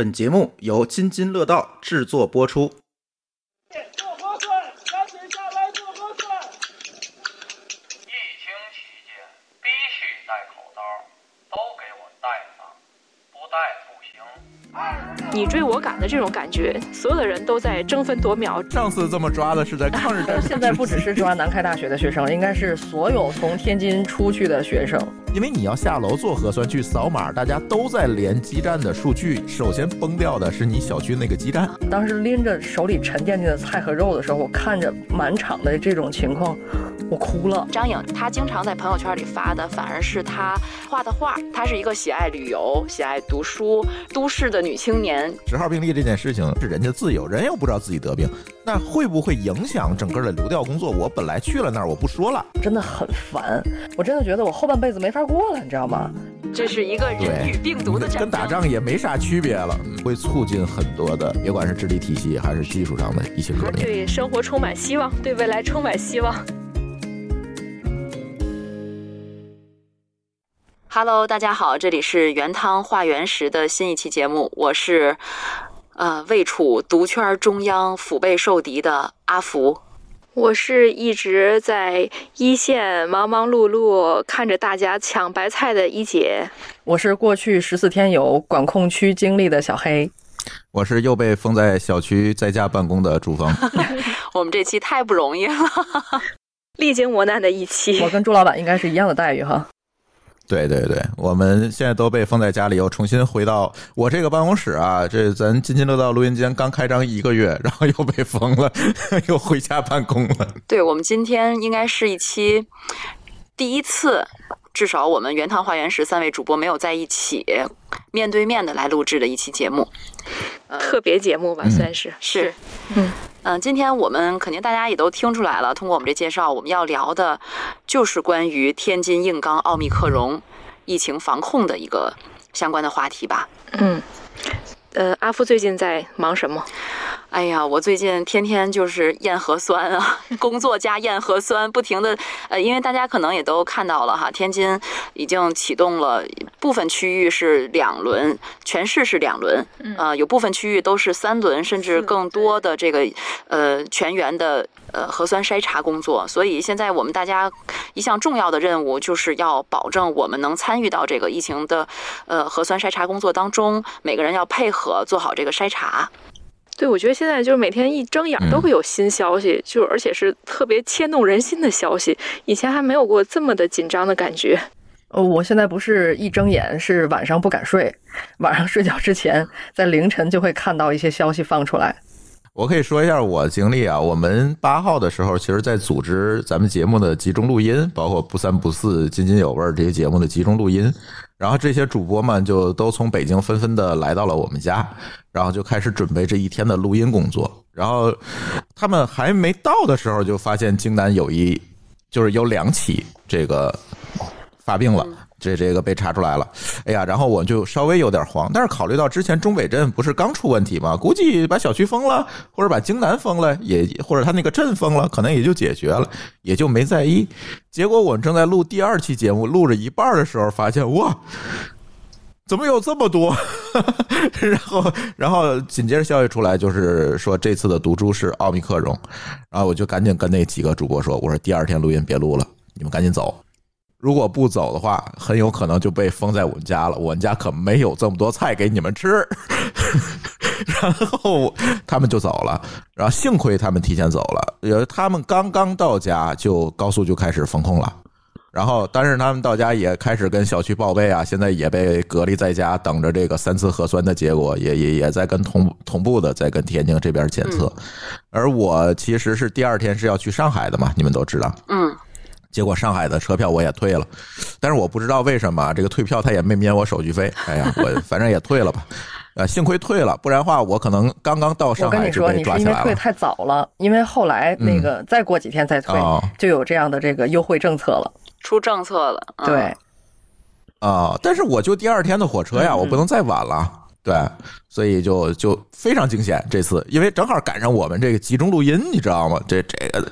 本节目由津津乐道制作播出。做核酸，赶紧下来做核酸。疫情期间必须戴口罩，都给我戴上，不戴不行。你追我赶的这种感觉，所有的人都在争分夺秒。上次这么抓的是在抗日战争，现在不只是抓南开大学的学生，应该是所有从天津出去的学生。因为你要下楼做核酸去扫码，大家都在连基站的数据，首先崩掉的是你小区那个基站。当时拎着手里沉甸甸的菜和肉的时候，我看着满场的这种情况，我哭了。张颖她经常在朋友圈里发的，反而是她画的画。她是一个喜爱旅游、喜爱读书、都市的女青年。十号病例这件事情是人家自由，人又不知道自己得病，那会不会影响整个的流调工作？我本来去了那儿，我不说了，真的很烦。我真的觉得我后半辈子没法过了，你知道吗？这是一个人与病毒的战争，跟打仗也没啥区别了，会促进很多的，别管是治理体系还是技术上的一些革命。对生活充满希望，对未来充满希望。Hello，大家好，这里是原汤化原食的新一期节目，我是呃位处毒圈中央、腹背受敌的阿福。我是一直在一线忙忙碌碌看着大家抢白菜的一姐。我是过去十四天有管控区经历的小黑。我是又被封在小区在家办公的朱峰。我们这期太不容易了，历经磨难的一期。我跟朱老板应该是一样的待遇哈。对对对，我们现在都被封在家里，又重新回到我这个办公室啊。这咱津津乐道录音间刚开张一个月，然后又被封了，又回家办公了。对我们今天应该是一期第一次，至少我们原汤化原食三位主播没有在一起面对面的来录制的一期节目，特别节目吧，算是。是，嗯嗯，今天我们肯定大家也都听出来了，通过我们这介绍，我们要聊的就是关于天津硬刚奥密克戎疫情防控的一个相关的话题吧。嗯，呃，阿夫最近在忙什么？哎呀，我最近天天就是验核酸啊，工作加验核酸，不停的呃，因为大家可能也都看到了哈，天津已经启动了部分区域是两轮，全市是两轮，呃，有部分区域都是三轮甚至更多的这个呃全员的呃核酸筛查工作，所以现在我们大家一项重要的任务就是要保证我们能参与到这个疫情的呃核酸筛查工作当中，每个人要配合做好这个筛查。对，我觉得现在就是每天一睁眼都会有新消息，就而且是特别牵动人心的消息。以前还没有过这么的紧张的感觉。呃，我现在不是一睁眼是晚上不敢睡，晚上睡觉之前在凌晨就会看到一些消息放出来。我可以说一下我经历啊，我们八号的时候，其实在组织咱们节目的集中录音，包括不三不四、津津有味这些节目的集中录音。然后这些主播们就都从北京纷纷的来到了我们家，然后就开始准备这一天的录音工作。然后他们还没到的时候，就发现京南有一就是有两起这个发病了。这这个被查出来了，哎呀，然后我就稍微有点慌，但是考虑到之前中北镇不是刚出问题吗？估计把小区封了，或者把京南封了，也或者他那个镇封了，可能也就解决了，也就没在意。结果我们正在录第二期节目，录着一半的时候，发现哇，怎么有这么多？然后，然后紧接着消息出来，就是说这次的毒株是奥密克戎，然后我就赶紧跟那几个主播说，我说第二天录音别录了，你们赶紧走。如果不走的话，很有可能就被封在我们家了。我们家可没有这么多菜给你们吃。然后他们就走了，然后幸亏他们提前走了，因为他们刚刚到家就高速就开始封控了。然后，但是他们到家也开始跟小区报备啊，现在也被隔离在家，等着这个三次核酸的结果，也也也在跟同同步的在跟天津这边检测。而我其实是第二天是要去上海的嘛，你们都知道。嗯。结果上海的车票我也退了，但是我不知道为什么这个退票他也没免我手续费。哎呀，我反正也退了吧。呃，幸亏退了，不然的话我可能刚刚到上海就被抓起来了。我跟你说，你是因为退太早了，因为后来那个再过几天再退，就有这样的这个优惠政策了，出政策了。对。啊，但是我就第二天的火车呀，我不能再晚了。对，所以就就非常惊险这次，因为正好赶上我们这个集中录音，你知道吗？这这个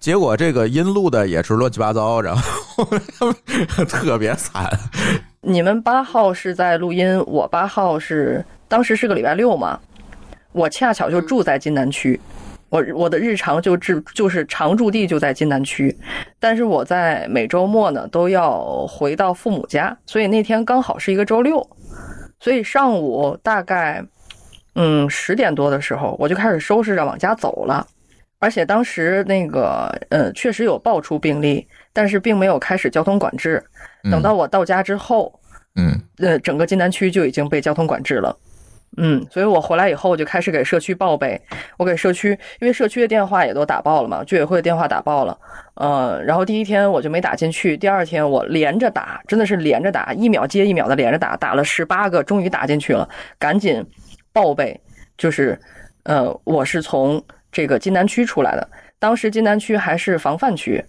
结果，这个音录的也是乱七八糟，然后 特别惨。你们八号是在录音，我八号是当时是个礼拜六嘛，我恰巧就住在津南区，我我的日常就住就是常住地就在津南区，但是我在每周末呢都要回到父母家，所以那天刚好是一个周六，所以上午大概嗯十点多的时候我就开始收拾着往家走了，而且当时那个呃确实有爆出病例，但是并没有开始交通管制。等到我到家之后，嗯呃，整个津南区就已经被交通管制了。嗯，所以我回来以后我就开始给社区报备，我给社区，因为社区的电话也都打爆了嘛，居委会的电话打爆了，呃，然后第一天我就没打进去，第二天我连着打，真的是连着打，一秒接一秒的连着打，打了十八个，终于打进去了，赶紧报备，就是，呃，我是从这个津南区出来的，当时津南区还是防范区。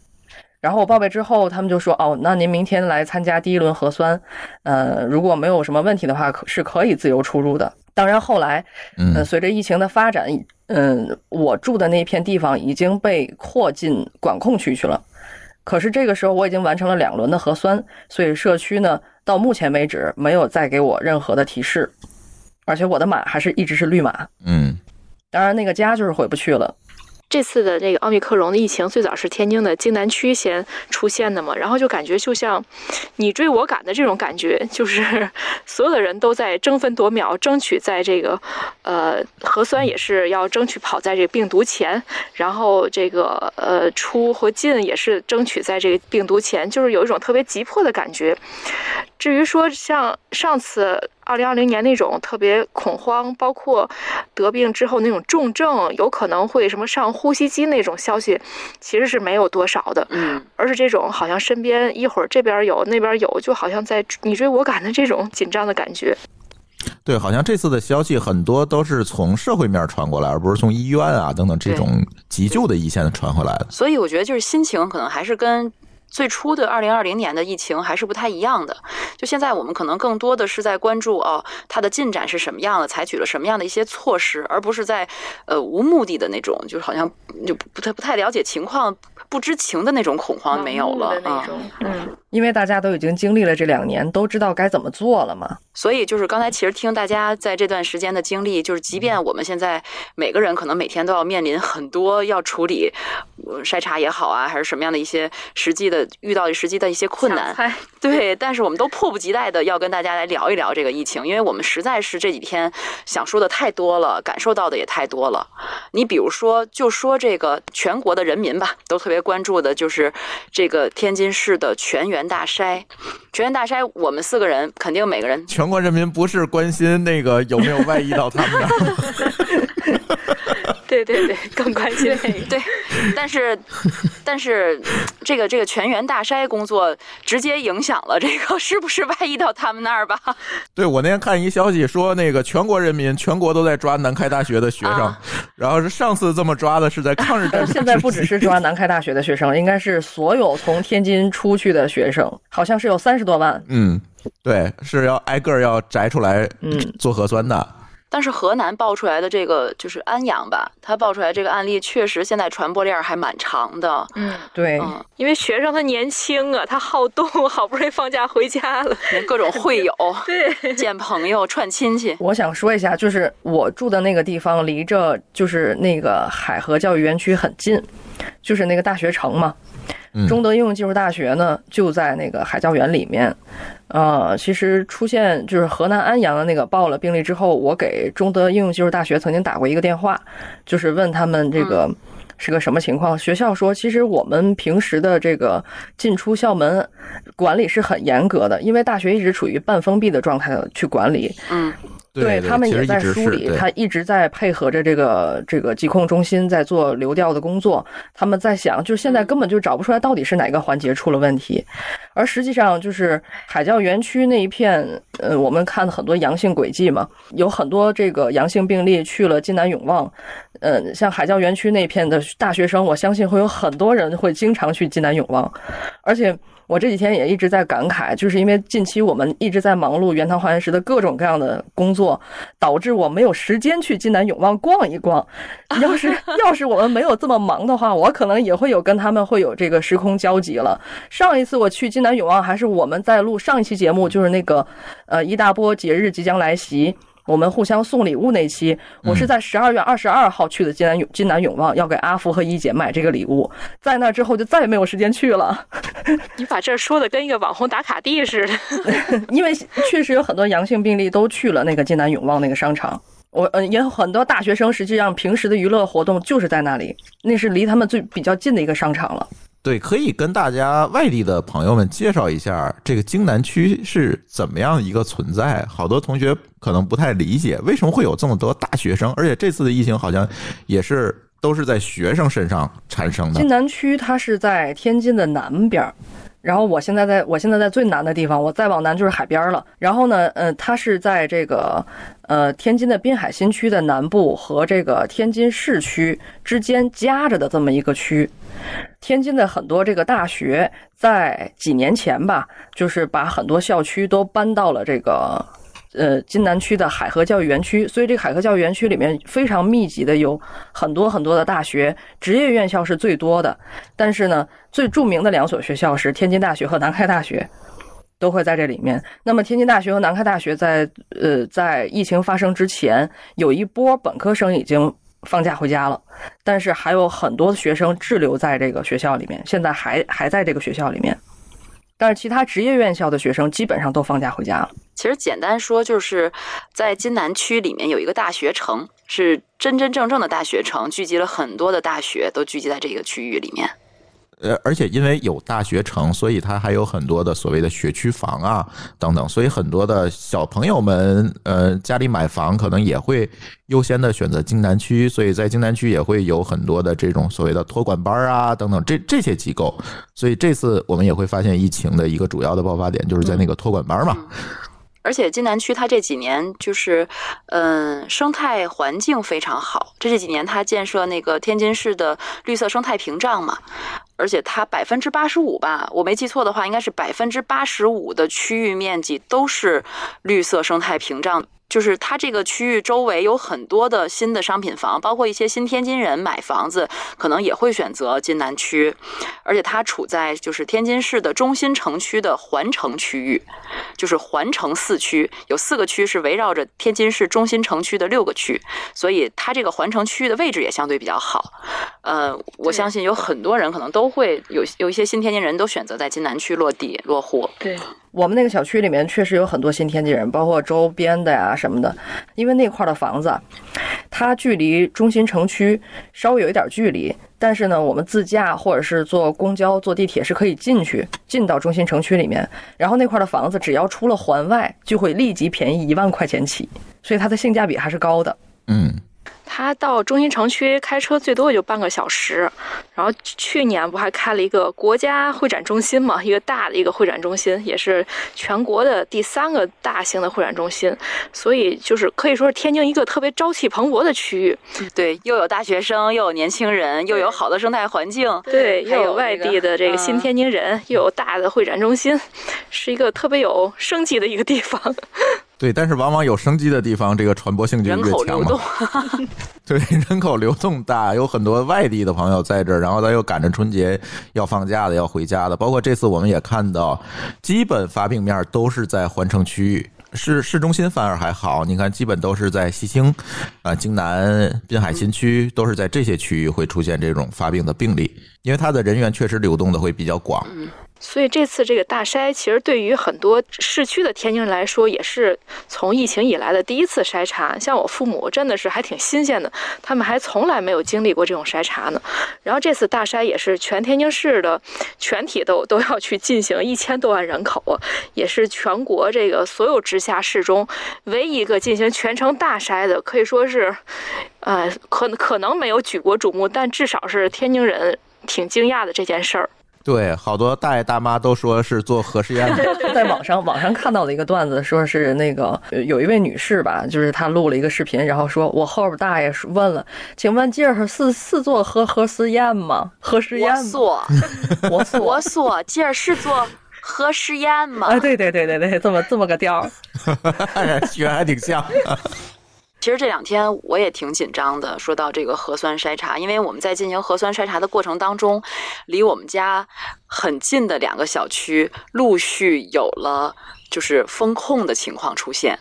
然后我报备之后，他们就说：“哦，那您明天来参加第一轮核酸，呃，如果没有什么问题的话，可是可以自由出入的。”当然，后来，呃，嗯随着疫情的发展，嗯、我住的那片地方已经被扩进管控区去了。可是这个时候我已经完成了两轮的核酸，所以社区呢到目前为止没有再给我任何的提示，而且我的码还是一直是绿码。嗯当然，那个家就是回不去了。这次的这个奥密克戎的疫情最早是天津的津南区先出现的嘛，然后就感觉就像你追我赶的这种感觉，就是 所有的人都在争分夺秒，争取在这个呃核酸也是要争取跑在这个病毒前，然后这个呃出和进也是争取在这个病毒前，就是有一种特别急迫的感觉。至于说像上次二零二零年那种特别恐慌，包括得病之后那种重症，有可能会什么上呼吸机那种消息，其实是没有多少的。嗯，而是这种好像身边一会儿这边有那边有，就好像在你追我赶的这种紧张的感觉。对，好像这次的消息很多都是从社会面传过来，而不是从医院啊等等这种急救的一线传回来的。所以我觉得就是心情可能还是跟。最初的二零二零年的疫情还是不太一样的，就现在我们可能更多的是在关注哦，它的进展是什么样的，采取了什么样的一些措施，而不是在呃无目的的那种，就是好像就不不太不太了解情况、不知情的那种恐慌没有了啊。嗯，因为大家都已经经历了这两年，都知道该怎么做了嘛。所以就是刚才其实听大家在这段时间的经历，就是即便我们现在每个人可能每天都要面临很多要处理，呃筛查也好啊，还是什么样的一些实际的遇到实际的一些困难，对，但是我们都迫不及待的要跟大家来聊一聊这个疫情，因为我们实在是这几天想说的太多了，感受到的也太多了。你比如说，就说这个全国的人民吧，都特别关注的就是这个天津市的全员大筛。全员大筛，我们四个人肯定每个人全国人民不是关心那个有没有外溢到他们那儿，对 对对，更关心那个。对，但是 但是这个这个全员大筛工作直接影响了这个是不是外溢到他们那儿吧？对我那天看一消息说，那个全国人民全国都在抓南开大学的学生，啊然后是上次这么抓的是在抗日战呃，争现在不只是抓南开大学的学生，应该是所有从天津出去的学生，好像是有三十多万。嗯，对，是要挨个儿要摘出来嗯做核酸的。但是河南爆出来的这个就是安阳吧，他爆出来这个案例确实现在传播链还蛮长的。嗯，对，嗯，因为学生他年轻啊，他好动，好不容易放假回家了。各种会友、对，见朋友、串亲戚。我想说一下，就是我住的那个地方离着就是那个海河教育园区很近，就是那个大学城嘛。嗯中德应用技术大学呢就在那个海教园里面。呃，其实出现就是河南安阳的那个报了病例之后，我给中德应用技术大学曾经打过一个电话，就是问他们这个。是个什么情况？学校说，其实我们平时的这个进出校门管理是很严格的，因为大学一直处于半封闭的状态去管理。嗯，对他们也在梳理，他一直在配合着这个这个疾控中心在做流调的工作。他们在想，就是现在根本就找不出来到底是哪个环节出了问题，而实际上就是海教园区那一片，呃，我们看很多阳性轨迹嘛，有很多这个阳性病例去了津南永旺，呃，像海教园区那片的大学生，我相信会有很多人会经常去津南永旺，而且。我这几天也一直在感慨，就是因为近期我们一直在忙碌原汤化原食的各种各样的工作，导致我没有时间去济南永旺逛一逛。要是 要是我们没有这么忙的话，我可能也会有跟他们会有这个时空交集了。上一次我去济南永旺，还是我们在录上一期节目，就是那个呃一大波节日即将来袭。我们互相送礼物那期，我是在十二月二十二号去的金南永金南永旺，要给阿福和一姐买这个礼物。在那之后就再也没有时间去了，你把这说的跟一个网红打卡地似的。因为确实有很多阳性病例都去了那个金南永旺那个商场。我嗯也有很多大学生，实际上平时的娱乐活动就是在那里，那是离他们最比较近的一个商场了。对，可以跟大家外地的朋友们介绍一下这个京南区是怎么样一个存在。好多同学可能不太理解，为什么会有这么多大学生，而且这次的疫情好像也是都是在学生身上产生的津。南区它是在天津的南边儿，然后我现在在我现在在最南的地方，我再往南就是海边了。然后呢，呃，它是在这个呃天津的滨海新区的南部和这个天津市区之间夹着的这么一个区。天津的很多这个大学在几年前吧，就是把很多校区都搬到了这个。呃，津南区的海河教育园区，所以这个海河教育园区里面非常密集的有很多很多的大学，职业院校是最多的。但是呢，最著名的两所学校是天津大学和南开大学，都会在这里面。那么，天津大学和南开大学在呃在疫情发生之前，有一波本科生已经放假回家了，但是还有很多学生滞留在这个学校里面，现在还还在这个学校里面。但是其他职业院校的学生基本上都放假回家了。其实简单说，就是在津南区里面有一个大学城，是真真正正的大学城，聚集了很多的大学，都聚集在这个区域里面。呃，而且因为有大学城，所以它还有很多的所谓的学区房啊等等，所以很多的小朋友们，呃，家里买房可能也会优先的选择京南区，所以在京南区也会有很多的这种所谓的托管班啊等等这这些机构，所以这次我们也会发现疫情的一个主要的爆发点就是在那个托管班嘛。而且津南区它这几年就是，嗯，生态环境非常好。这这几年它建设那个天津市的绿色生态屏障嘛，而且它百分之八十五吧，我没记错的话，应该是百分之八十五的区域面积都是绿色生态屏障。就是它这个区域周围有很多的新的商品房，包括一些新天津人买房子，可能也会选择津南区，而且它处在就是天津市的中心城区的环城区域，就是环城四区，有四个区是围绕着天津市中心城区的六个区，所以它这个环城区域的位置也相对比较好。呃，我相信有很多人可能都会有有一些新天津人都选择在津南区落地落户。对，我们那个小区里面确实有很多新天津人，包括周边的呀什么的。因为那块儿的房子，它距离中心城区稍微有一点距离，但是呢，我们自驾或者是坐公交、坐地铁是可以进去，进到中心城区里面。然后那块儿的房子，只要出了环外，就会立即便宜一万块钱起，所以它的性价比还是高的。嗯，他到中心城区开车最多也就半个小时，然后去年不还开了一个国家会展中心嘛，一个大的一个会展中心，也是全国的第三个大型的会展中心，所以就是可以说是天津一个特别朝气蓬勃的区域。对，又有大学生，又有年轻人，又有好的生态环境，对，又有外地的这个新嗯天津人，又有大的会展中心，是一个特别有生机的一个地方。对，但是往往有生机的地方，这个传播性就越强嘛。对，人口流动大，有很多外地的朋友在这儿，然后他又赶着春节要放假的，要回家的。包括这次我们也看到，基本发病面都是在环城区域。市市中心反而还好，你看，基本都是在西青、啊、京南、滨海新区，都是在这些区域会出现这种发病的病例，因为它的人员确实流动的会比较广。所以这次这个大筛，其实对于很多市区的天津人来说，也是从疫情以来的第一次筛查。像我父母真的是还挺新鲜的，他们还从来没有经历过这种筛查呢。然后这次大筛也是全天津市的全体都都要去进行，一千多万人口啊，也是全国这个所有直辖市中唯一一个进行全程大筛的，可以说是，呃，可可能没有举国瞩目，但至少是天津人挺惊讶的这件事儿。对，好多大爷大妈都说是做核试验的。在网上网上看到的一个段子，说是那个呃有一位女士吧，就是她录了一个视频，然后说我后边大爷问了，请问这儿是是做核核试验吗？核试验我吗？说，我说我说，今儿是做核试验吗？啊，对对对对对，这么这么个调儿。学还挺像。其实这两天我也挺紧张的。说到这个核酸筛查，因为我们在进行核酸筛查的过程当中，离我们家很近的两个小区陆续有了就是封控的情况出现。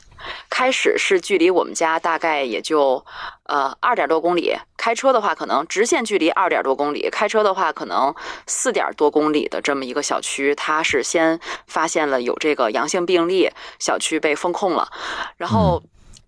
开始是距离我们家大概也就呃二点多公里，开车的话可能直线距离二点多公里，开车的话可能四点多公里的这么一个小区，它是先发现了有这个阳性病例，小区被封控了，然后。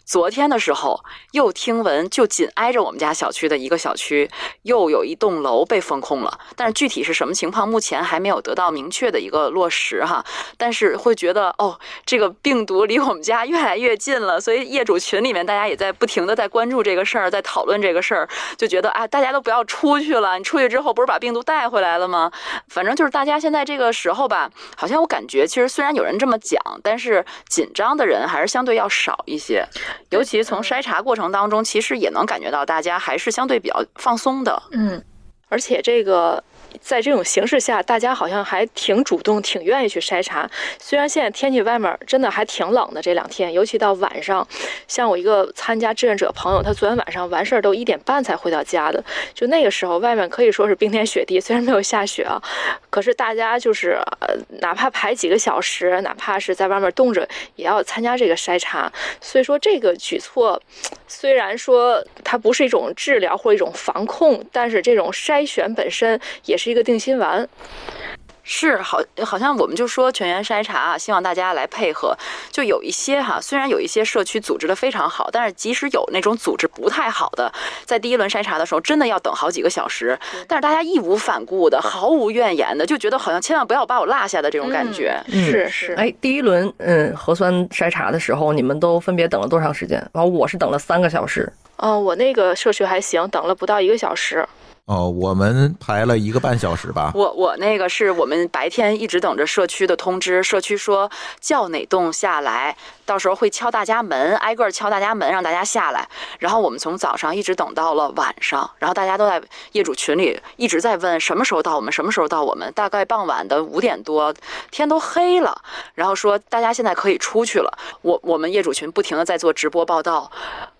昨天的时候，又听闻就紧挨着我们家小区的一个小区，又有一栋楼被封控了。但是具体是什么情况，目前还没有得到明确的一个落实哈。但是会觉得哦，这个病毒离我们家越来越近了，所以业主群里面大家也在不停的在关注这个事儿，在讨论这个事儿，就觉得啊，大家都不要出去了，你出去之后不是把病毒带回来了吗？反正就是大家现在这个时候吧，好像我感觉其实虽然有人这么讲，但是紧张的人还是相对要少一些。尤其从筛查过程当中，其实也能感觉到大家还是相对比较放松的。嗯，而且这个在这种形势下，大家好像还挺主动、挺愿意去筛查。虽然现在天气外面真的还挺冷的，这两天，尤其到晚上，像我一个参加志愿者朋友，他昨天晚上完事儿都一点半才回到家的。就那个时候，外面可以说是冰天雪地，虽然没有下雪啊，可是大家就是呃，哪怕排几个小时，哪怕是在外面冻着，也要参加这个筛查。所以说，这个举措虽然说它不是一种治疗或一种防控，但是这种筛选本身也是一个定心丸。是好，好像我们就说全员筛查啊，希望大家来配合。就有一些哈，虽然有一些社区组织的非常好，但是即使有那种组织不太好的，在第一轮筛查的时候，真的要等好几个小时。但是大家义无反顾的，毫无怨言的，就觉得好像千万不要把我落下的这种感觉。嗯是是，哎，第一轮嗯核酸筛查的时候，你们都分别等了多长时间？然后我是等了三个小时。哦、我那个社区还行，等了不到一个小时。哦，我们排了一个半小时吧。我我那个是我们白天一直等着社区的通知，社区说叫哪栋下来，到时候会敲大家门，挨个敲大家门，让大家下来。然后我们从早上一直等到了晚上，然后大家都在业主群里一直在问什么时候到我们，什么时候到我们。大概傍晚的五点多，天都黑了，然后说大家现在可以出去了。我我们业主群不停的在做直播报道。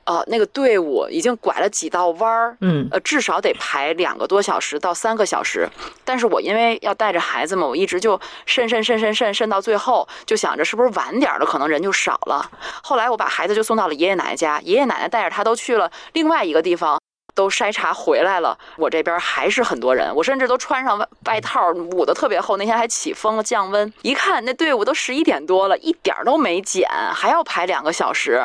呃，那个队伍已经拐了几道弯儿，嗯呃，至少得排两个多小时到三个小时。但是我因为要带着孩子嘛，我一直就慎慎慎慎慎慎到最后，就想着是不是晚点儿了，可能人就少了。后来我把孩子就送到了爷爷奶奶家，爷爷奶奶带着他都去了另外一个地方。都筛查回来了，我这边还是很多人，我甚至都穿上外外套，捂得特别厚。那天还起风了，降温，一看那队伍都十一点多了，一点儿都没减，还要排两个小时，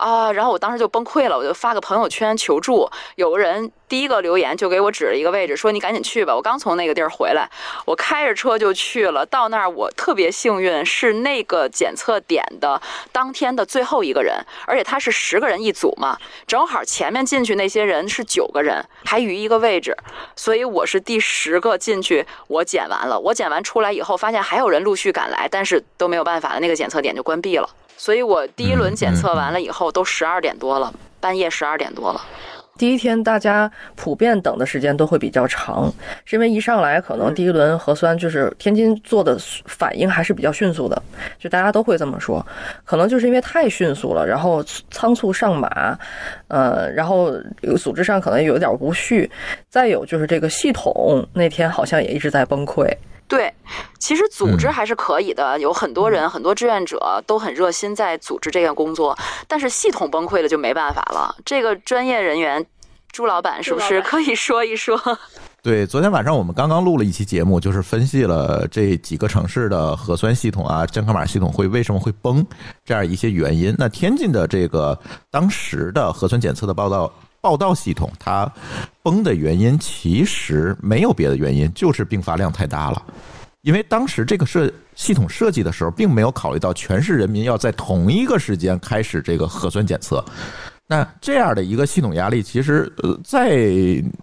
啊！然后我当时就崩溃了，我就发个朋友圈求助。有个人第一个留言就给我指了一个位置，说你赶紧去吧。我刚从那个地儿回来，我开着车就去了。到那儿我特别幸运，是那个检测点的当天的最后一个人，而且他是十个人一组嘛，正好前面进去那些人是九个人，还余一个位置，所以我是第十个进去。我检完了，我检完出来以后，发现还有人陆续赶来，但是都没有办法了，那个检测点就关闭了。所以我第一轮检测完了以后，都十二点多了，半夜十二点多了。第一天大家普遍等的时间都会比较长，是因为一上来可能第一轮核酸就是天津做的反应还是比较迅速的，就大家都会这么说，可能就是因为太迅速了，然后仓促上马，呃，然后组织上可能有点无序，再有就是这个系统那天好像也一直在崩溃。对，其实组织嗯还是可以的，有很多人、很多志愿者都很热心在组织这个工作，但是系统崩溃了就没办法了。这个专业人员，朱老板是不是可以说一说？对，昨天晚上我们刚刚录了一期节目，就是分析了这几个城市的核酸系统啊、健康码系统会为什么会崩这样一些原因。那天津的这个当时的核酸检测的报道报道系统，它崩的原因其实没有别的原因，就是并发量太大了。因为当时这个设系统设计的时候，并没有考虑到全市人民要在同一个时间开始这个核酸检测。那这样的一个系统压力，其实呃再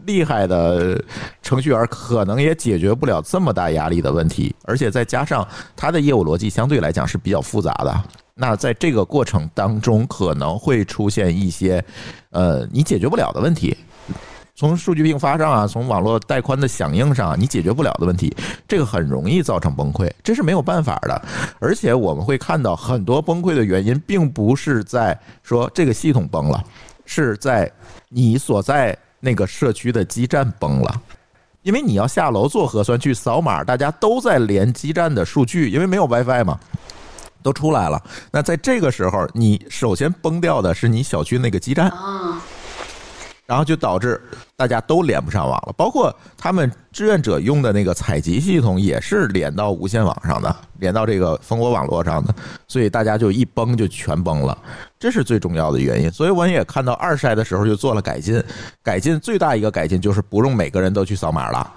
厉害的程序员可能也解决不了这么大压力的问题，而且再加上它的业务逻辑相对来讲是比较复杂的。那在这个过程当中，可能会出现一些呃你解决不了的问题。从数据并发上啊，从网络带宽的响应上，你解决不了的问题，这个很容易造成崩溃，这是没有办法的。而且我们会看到很多崩溃的原因，并不是在说这个系统崩了，是在你所在那个社区的基站崩了。因为你要下楼做核酸去扫码，大家都在连基站的数据，因为没有 WiFi 嘛，都出来了。那在这个时候，你首先崩掉的是你小区那个基站。啊，然后就导致大家都连不上网了，包括他们志愿者用的那个采集系统也是连到无线网上的，连到这个蜂窝网络上的，所以大家就一崩就全崩了，这是最重要的原因。所以我也看到二筛的时候就做了改进，改进最大一个改进就是不用每个人都去扫码了。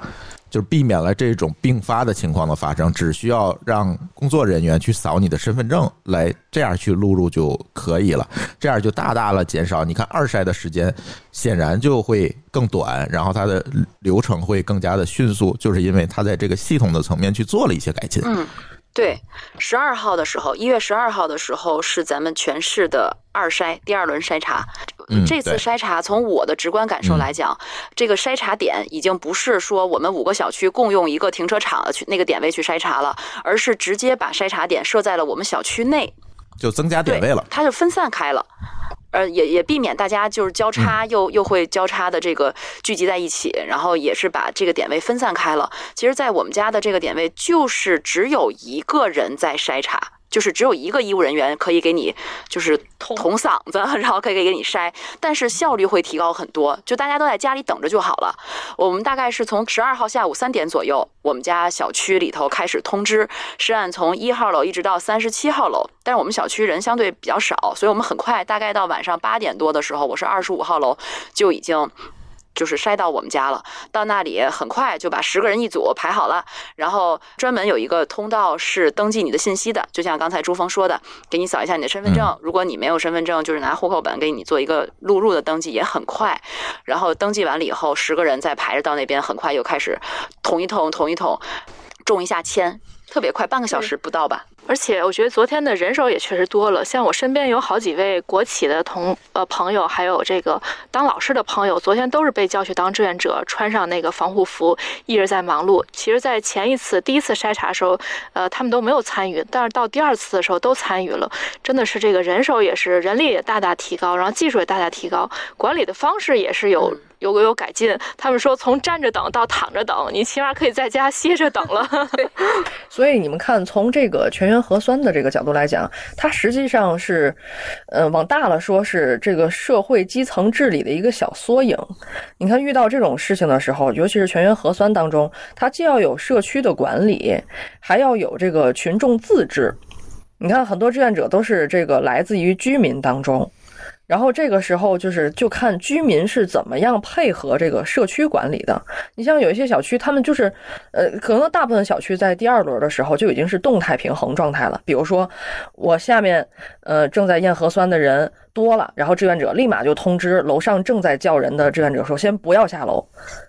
就是避免了这种并发的情况的发生，只需要让工作人员去扫你的身份证，来这样去录入就可以了。这样就大大了减少，你看二筛的时间显然就会更短，然后它的流程会更加的迅速，就是因为它在这个系统的层面去做了一些改进。嗯，对，十二号的时候，一月十二号的时候是咱们全市的二筛第二轮筛查。嗯这次筛查，从我的直观感受来讲，这个筛查点已经不是说我们五个小区共用一个停车场的去那个点位去筛查了，而是直接把筛查点设在了我们小区内，就增加点位了，。它就分散开了。呃，也也避免大家就是交叉又又会交叉的这个聚集在一起，然后也是把这个点位分散开了。其实，在我们家的这个点位，就是只有一个人在筛查，就是只有一个医务人员可以给你就是捅嗓子，然后可以给你筛，但是效率会提高很多。就大家都在家里等着就好了。我们大概是从十二号下午三点左右，我们家小区里头开始通知，是按从一号楼一直到三十七号楼。但是我们小区人相对比较少，所以我们很快，大概到晚上八点多的时候，我是二十五号楼就已经。就是筛到我们家了，到那里很快就把十个人一组排好了，然后专门有一个通道是登记你的信息的，就像刚才朱峰说的，给你扫一下你的身份证。如果你没有身份证，就是拿户口本给你做一个录入的登记，也很快。然后登记完了以后，十个人再排着到那边，很快又开始捅一捅，捅一捅，中一下签，特别快，半个小时不到吧。而且我觉得昨天的人手也确实多了，像我身边有好几位国企的同呃朋友，还有这个当老师的朋友，昨天都是被叫去当志愿者，穿上那个防护服，一直在忙碌。其实，在前一次第一次筛查的时候，呃，他们都没有参与，但是到第二次的时候都参与了，真的是这个人手也是人力也大大提高，然后技术也大大提高，管理的方式也是有。有有改进，他们说从站着等到躺着等，你起码可以在家歇着等了。所以你们看，从这个全员核酸的这个角度来讲，它实际上是，呃，往大了说是这个社会基层治理的一个小缩影。你看，遇到这种事情的时候，尤其是全员核酸当中，它既要有社区的管理，还要有这个群众自治。你看，很多志愿者都是这个来自于居民当中。然后这个时候就是就看居民是怎么样配合这个社区管理的。你像有一些小区，他们就是，呃，可能大部分小区在第二轮的时候就已经是动态平衡状态了。比如说，我下面呃正在验核酸的人多了，然后志愿者立马就通知楼上正在叫人的志愿者说，先不要下楼。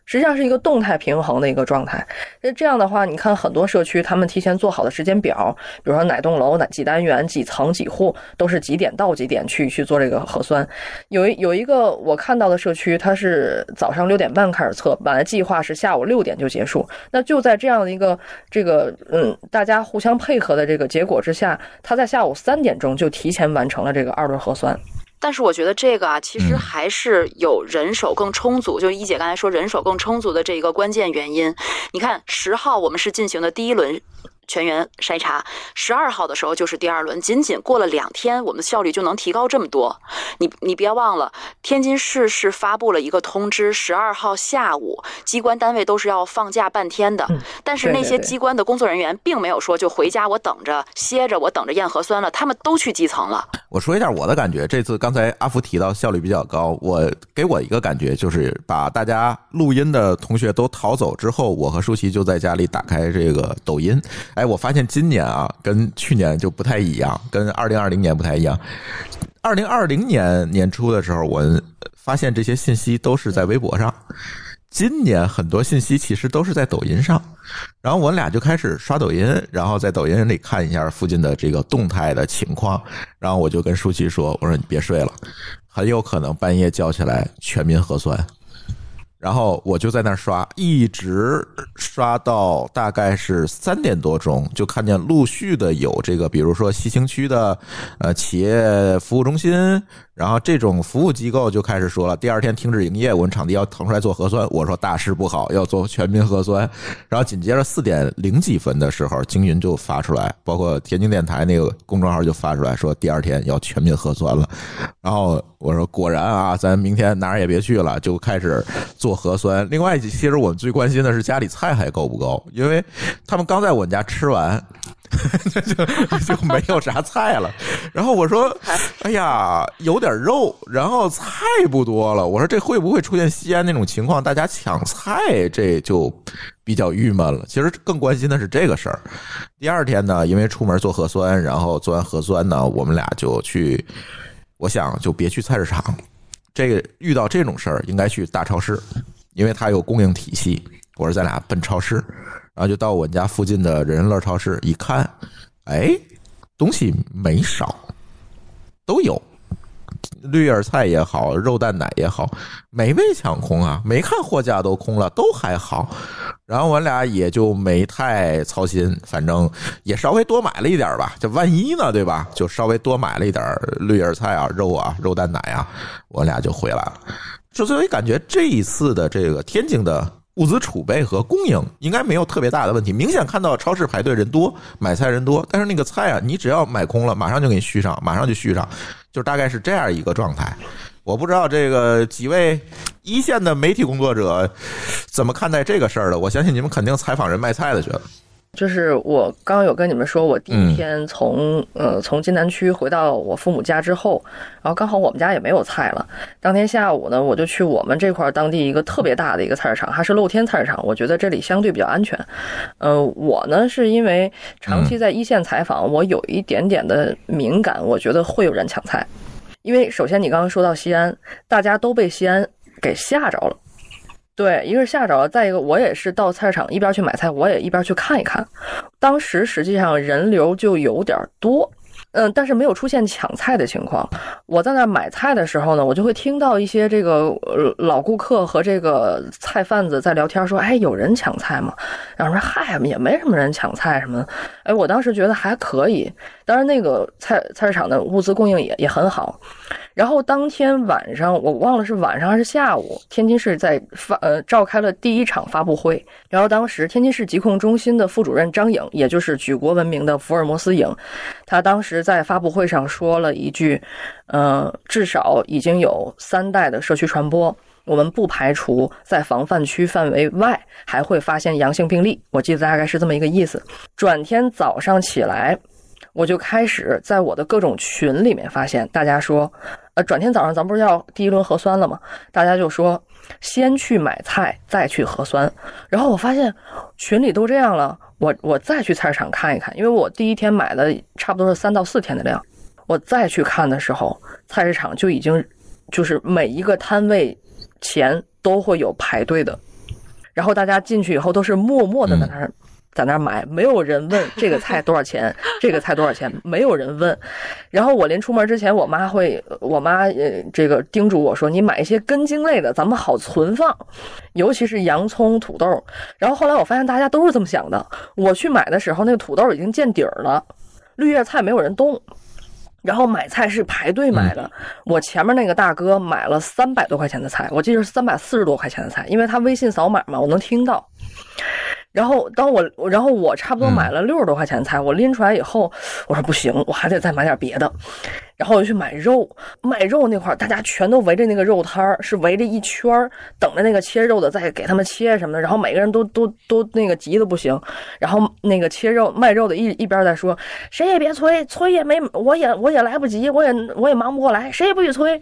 实际上是一个动态平衡的一个状态。那这样的话，你看很多社区他们提前做好的时间表，比如说哪栋楼哪几单元几层几户都是几点到几点去去做这个核酸。有一有一个我看到的社区，它是早上六点半开始测，本来计划是下午六点就结束。那就在这样的一个这个嗯大家互相配合的这个结果之下，他在下午三点钟就提前完成了这个二轮核酸。但是我觉得这个啊，其实嗯还是有人手更充足，就是一姐刚才说人手更充足的这一个关键原因。你看十号我们是进行的第一轮。全员筛查，十二号的时候就是第二轮，仅仅过了两天，我们的效率就能提高这么多。你你别忘了，天津市是发布了一个通知，十二号下午机关单位都是要放假半天的，但是那些机关的工作人员并没有说就回家我等着歇着，我等着验核酸了，他们都去基层了。我说一下我的感觉，这次刚才阿福提到效率比较高，我给我一个感觉就是把大家录音的同学都逃走之后，我和舒淇就在家里打开这个抖音，哎，哎我发现今年啊跟去年就不太一样，跟二零二零年不太一样。二零二零年年初的时候，我发现这些信息都是在微博上。今年很多信息其实都是在抖音上，然后我俩就开始刷抖音，然后在抖音里看一下附近的这个动态的情况，然后我就跟舒淇说：“我说你别睡了，很有可能半夜叫起来全民核酸。”然后我就在那儿刷，一直刷到大概是三点多钟，就看见陆续的有这个，比如说西青区的呃企业服务中心，然后这种服务机构就开始说了，第二天停止营业，我们场地要腾出来做核酸。我说大事不好，要做全民核酸。然后紧接着四点零几分的时候，京云就发出来，包括天津电台那个公众号就发出来说，第二天要全民核酸了。然后我说果然啊，咱明天哪儿也别去了，就开始做做核酸。另外，其实我们最关心的是家里菜还够不够，因为他们刚在我们家吃完。就就没有啥菜了，然后我说：“哎呀，有点肉，然后菜不多了。”我说：“这会不会出现西安那种情况？大家抢菜，这就比较郁闷了。”其实更关心的是这个事儿。第二天呢，因为出门做核酸，然后做完核酸呢，我们俩就去。我想就别去菜市场，这个遇到这种事儿应该去大超市，因为它有供应体系。我说咱俩奔超市。然后就到我们家附近的人人乐超市一看，哎，东西没少，都有，绿叶菜也好，肉蛋奶也好，没被抢空啊，没看货架都空了，都还好。然后我俩也就没太操心，反正也稍微多买了一点吧，就万一呢，对吧？就稍微多买了一点绿叶菜啊、肉啊、肉蛋奶啊，我俩就回来了。就所以感觉这一次的这个天津的。物资储备和供应应该没有特别大的问题，明显看到超市排队人多，买菜人多，但是那个菜啊，你只要买空了，马上就给你续上，马上就续上，就大概是这样一个状态。我不知道这个几位一线的媒体工作者怎么看待这个事儿的，我相信你们肯定采访人卖菜的去了。就是我刚刚有跟你们说，我第一天从呃从津南区回到我父母家之后，然后刚好我们家也没有菜了。当天下午呢，我就去我们这块当地一个特别大的一个菜市场，还是露天菜市场。我觉得这里相对比较安全。呃，我呢是因为长期在一线采访，我有一点点的敏感，我觉得会有人抢菜。因为首先你刚刚说到西安，大家都被西安给吓着了。对，一个是吓着了，再一个我也是到菜市场一边去买菜，我也一边去看一看。当时实际上人流就有点多，嗯，但是没有出现抢菜的情况。我在那儿买菜的时候呢，我就会听到一些这个老顾客和这个菜贩子在聊天，说：“哎，有人抢菜吗？”然后说：“嗨，也没什么人抢菜什么的。”哎，我当时觉得还可以。当然，那个菜菜市场的物资供应也也很好。然后当天晚上，我忘了是晚上还是下午，天津市在发呃召开了第一场发布会。然后当时天津市疾控中心的副主任张颖，也就是举国闻名的福尔摩斯颖，他当时在发布会上说了一句：“呃，至少已经有三代的社区传播，我们不排除在防范区范围外还会发现阳性病例。”我记得大概是这么一个意思。转天早上起来。我就开始在我的各种群里面发现，大家说，呃，转天早上咱不是要第一轮核酸了吗？大家就说先去买菜，再去核酸。然后我发现群里都这样了，我我再去菜市场看一看，因为我第一天买的差不多是三到四天的量，我再去看的时候，菜市场就已经就是每一个摊位前都会有排队的，然后大家进去以后都是默默的在那儿。在那儿买，没有人问这个菜多少钱，这个菜多少钱，没有人问。然后我临出门之前，我妈会，我妈呃，这个叮嘱我说，你买一些根茎类的，咱们好存放，尤其是洋葱、土豆。然后后来我发现大家都是这么想的。我去买的时候，那个土豆已经见底儿了，绿叶菜没有人动。然后买菜是排队买的，我前面那个大哥买了三百多块钱的菜，我记得是三百四十多块钱的菜，因为他微信扫码嘛，我能听到。然后当我，然后我差不多买了六十多块钱菜，我拎出来以后，我说不行，我还得再买点别的。然后我就去买肉，买肉那块儿，大家全都围着那个肉摊儿，是围着一圈儿，等着那个切肉的再给他们切什么的。然后每个人都都都那个急的不行。然后那个切肉卖肉的一一边在说，谁也别催，催也没，我也我也来不及，我也我也忙不过来，谁也不许催。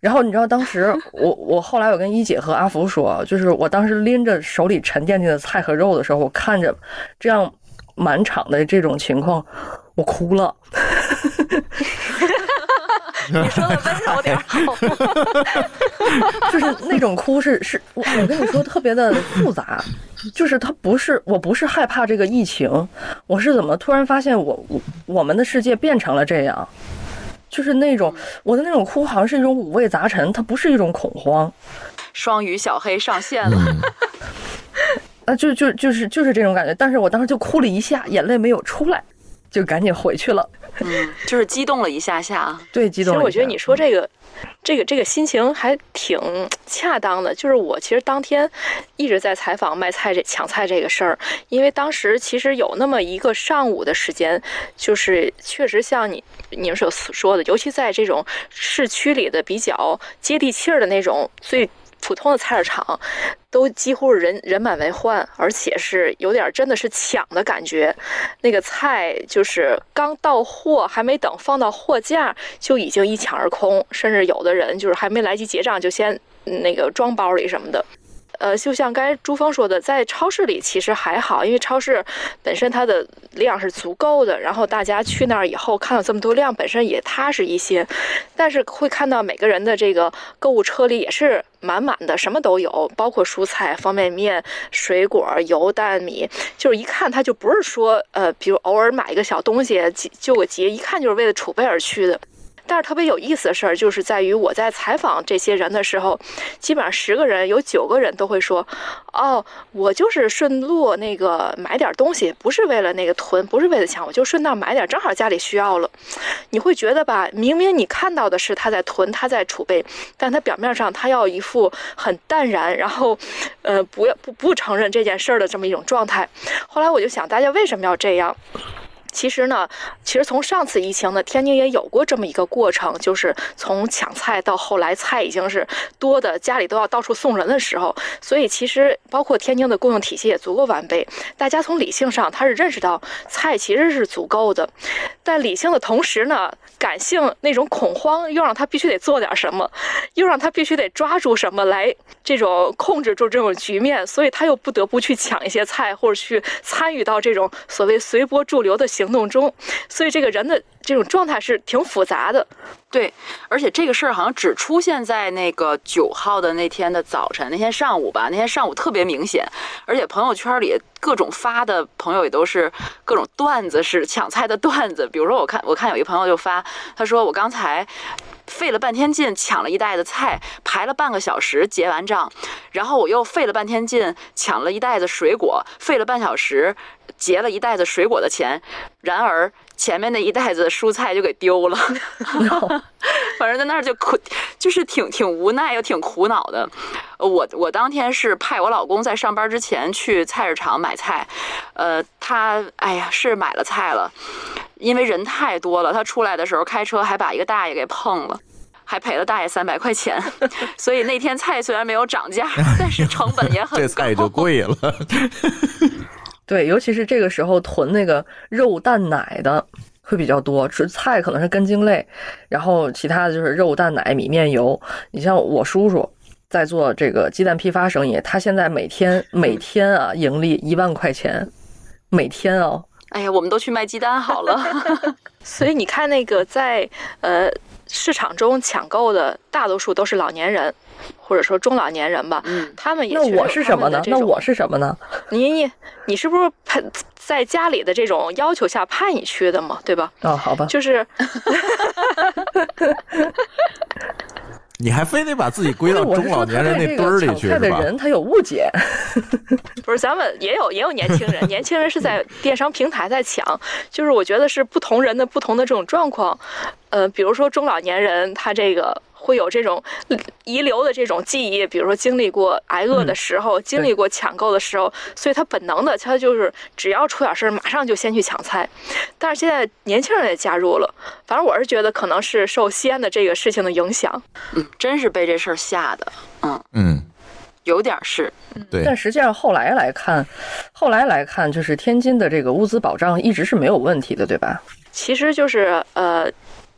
然后你知道当时我我后来我跟一姐和阿福说，就是我当时拎着手里沉甸甸的菜和肉的时候，我看着这样满场的这种情况，我哭了。你说的温柔点儿好。就是那种哭是是，我我跟你说特别的复杂，就是他不是我不是害怕这个疫情，我是怎么突然发现我我我们的世界变成了这样，就是那种我的那种哭好像是一种五味杂陈，它不是一种恐慌，双鱼小黑上线了，嗯，啊就就就是就是这种感觉，但是我当时就哭了一下，眼泪没有出来，就赶紧回去了，嗯，就是激动了一下下。对，激动了一下。实我觉得你说这个，这个这个心情还挺恰当的。就是我其实当天一直在采访卖菜这抢菜这个事儿，因为当时其实有那么一个上午的时间，就是确实像你你们所说的，尤其在这种市区里的比较接地气儿的那种最。普通的菜市场都几乎是人人满为患，而且是有点真的是抢的感觉。那个菜就是刚到货，还没等放到货架，就已经一抢而空，甚至有的人就是还没来及结账，就先那个装包里什么的。呃，就像刚才朱峰说的，在超市里其实还好，因为超市本身它的量是足够的，然后大家去那儿以后看到这么多量，本身也踏实一些。但是会看到每个人的这个购物车里也是满满的，什么都有，包括蔬菜、方便面、水果、油、蛋、米，就是一看它就不是说呃，比如偶尔买一个小东西急救个急，一看就是为了储备而去的。但是特别有意思的事儿，就是在于我在采访这些人的时候，基本上十个人有九个人都会说：“哦，我就是顺路那个买点东西，不是为了那个囤，不是为了抢，我就顺道买点，正好家里需要了。”你会觉得吧，明明你看到的是他在囤，他在储备，但他表面上他要一副很淡然，然后，呃，不要不不承认这件事儿的这么一种状态。后来我就想，大家为什么要这样？其实呢，其实从上次疫情呢，天津也有过这么一个过程，就是从抢菜到后来菜已经是多的，家里都要到处送人的时候。所以其实包括天津的供应体系也足够完备，大家从理性上他是认识到菜其实是足够的，但理性的同时呢，感性那种恐慌又让他必须得做点什么，又让他必须得抓住什么来这种控制住这种局面，所以他又不得不去抢一些菜，或者去参与到这种所谓随波逐流的行动中，所以这个人的这种状态是挺复杂的。对，而且这个事儿好像只出现在那个九号的那天的早晨，那天上午吧，那天上午特别明显，而且朋友圈里各种发的朋友也都是各种段子是抢菜的段子，比如说我看我看有一朋友就发，他说我刚才。费了半天劲抢了一袋子菜，排了半个小时结完账，然后我又费了半天劲抢了一袋子水果，费了半小时结了一袋子水果的钱，然而前面那一袋子蔬菜就给丢了。反正在那儿就苦，就是挺挺无奈又挺苦恼的。呃我我当天是派我老公在上班之前去菜市场买菜，呃，他哎呀是买了菜了，因为人太多了，他出来的时候开车还把一个大爷给碰了。还赔了大爷三百块钱，所以那天菜虽然没有涨价，但是成本也很高。这菜就贵了。对，尤其是这个时候囤那个肉蛋奶的会比较多，吃菜可能是根茎类，然后其他的就是肉蛋奶、米面油。你像我叔叔在做这个鸡蛋批发生意，他现在每天每天啊盈利一万块钱，每天哦。哎呀，我们都去卖鸡蛋好了。所以你看，那个在呃市场中抢购的大多数都是老年人，或者说中老年人吧。嗯，他们也那我是什么呢？们的这种那我是什么呢？你你你是不是判在家里的这种要求下派你去的嘛？对吧？哦，好吧，就是 你还非得把自己归到 中老年人那堆儿里去是吧？的人他有误解。不是咱们也有也有年轻人，年轻人是在 电商平台在抢，就是我觉得是不同人的不同的这种状况。呃，比如说中老年人，他这个会有这种遗留的这种记忆，比如说经历过挨饿的时候，经历过抢购的时候，所以他本能的他就是只要出点事儿，马上就先去抢菜。但是现在年轻人也加入了，反正我是觉得可能是受西安的这个事情的影响。嗯，真是被这事儿吓的，嗯，嗯，有点儿是。对但，实际上后来来看，后来来看，就是天津的这个物资保障一直是没有问题的，对吧？其实就是呃，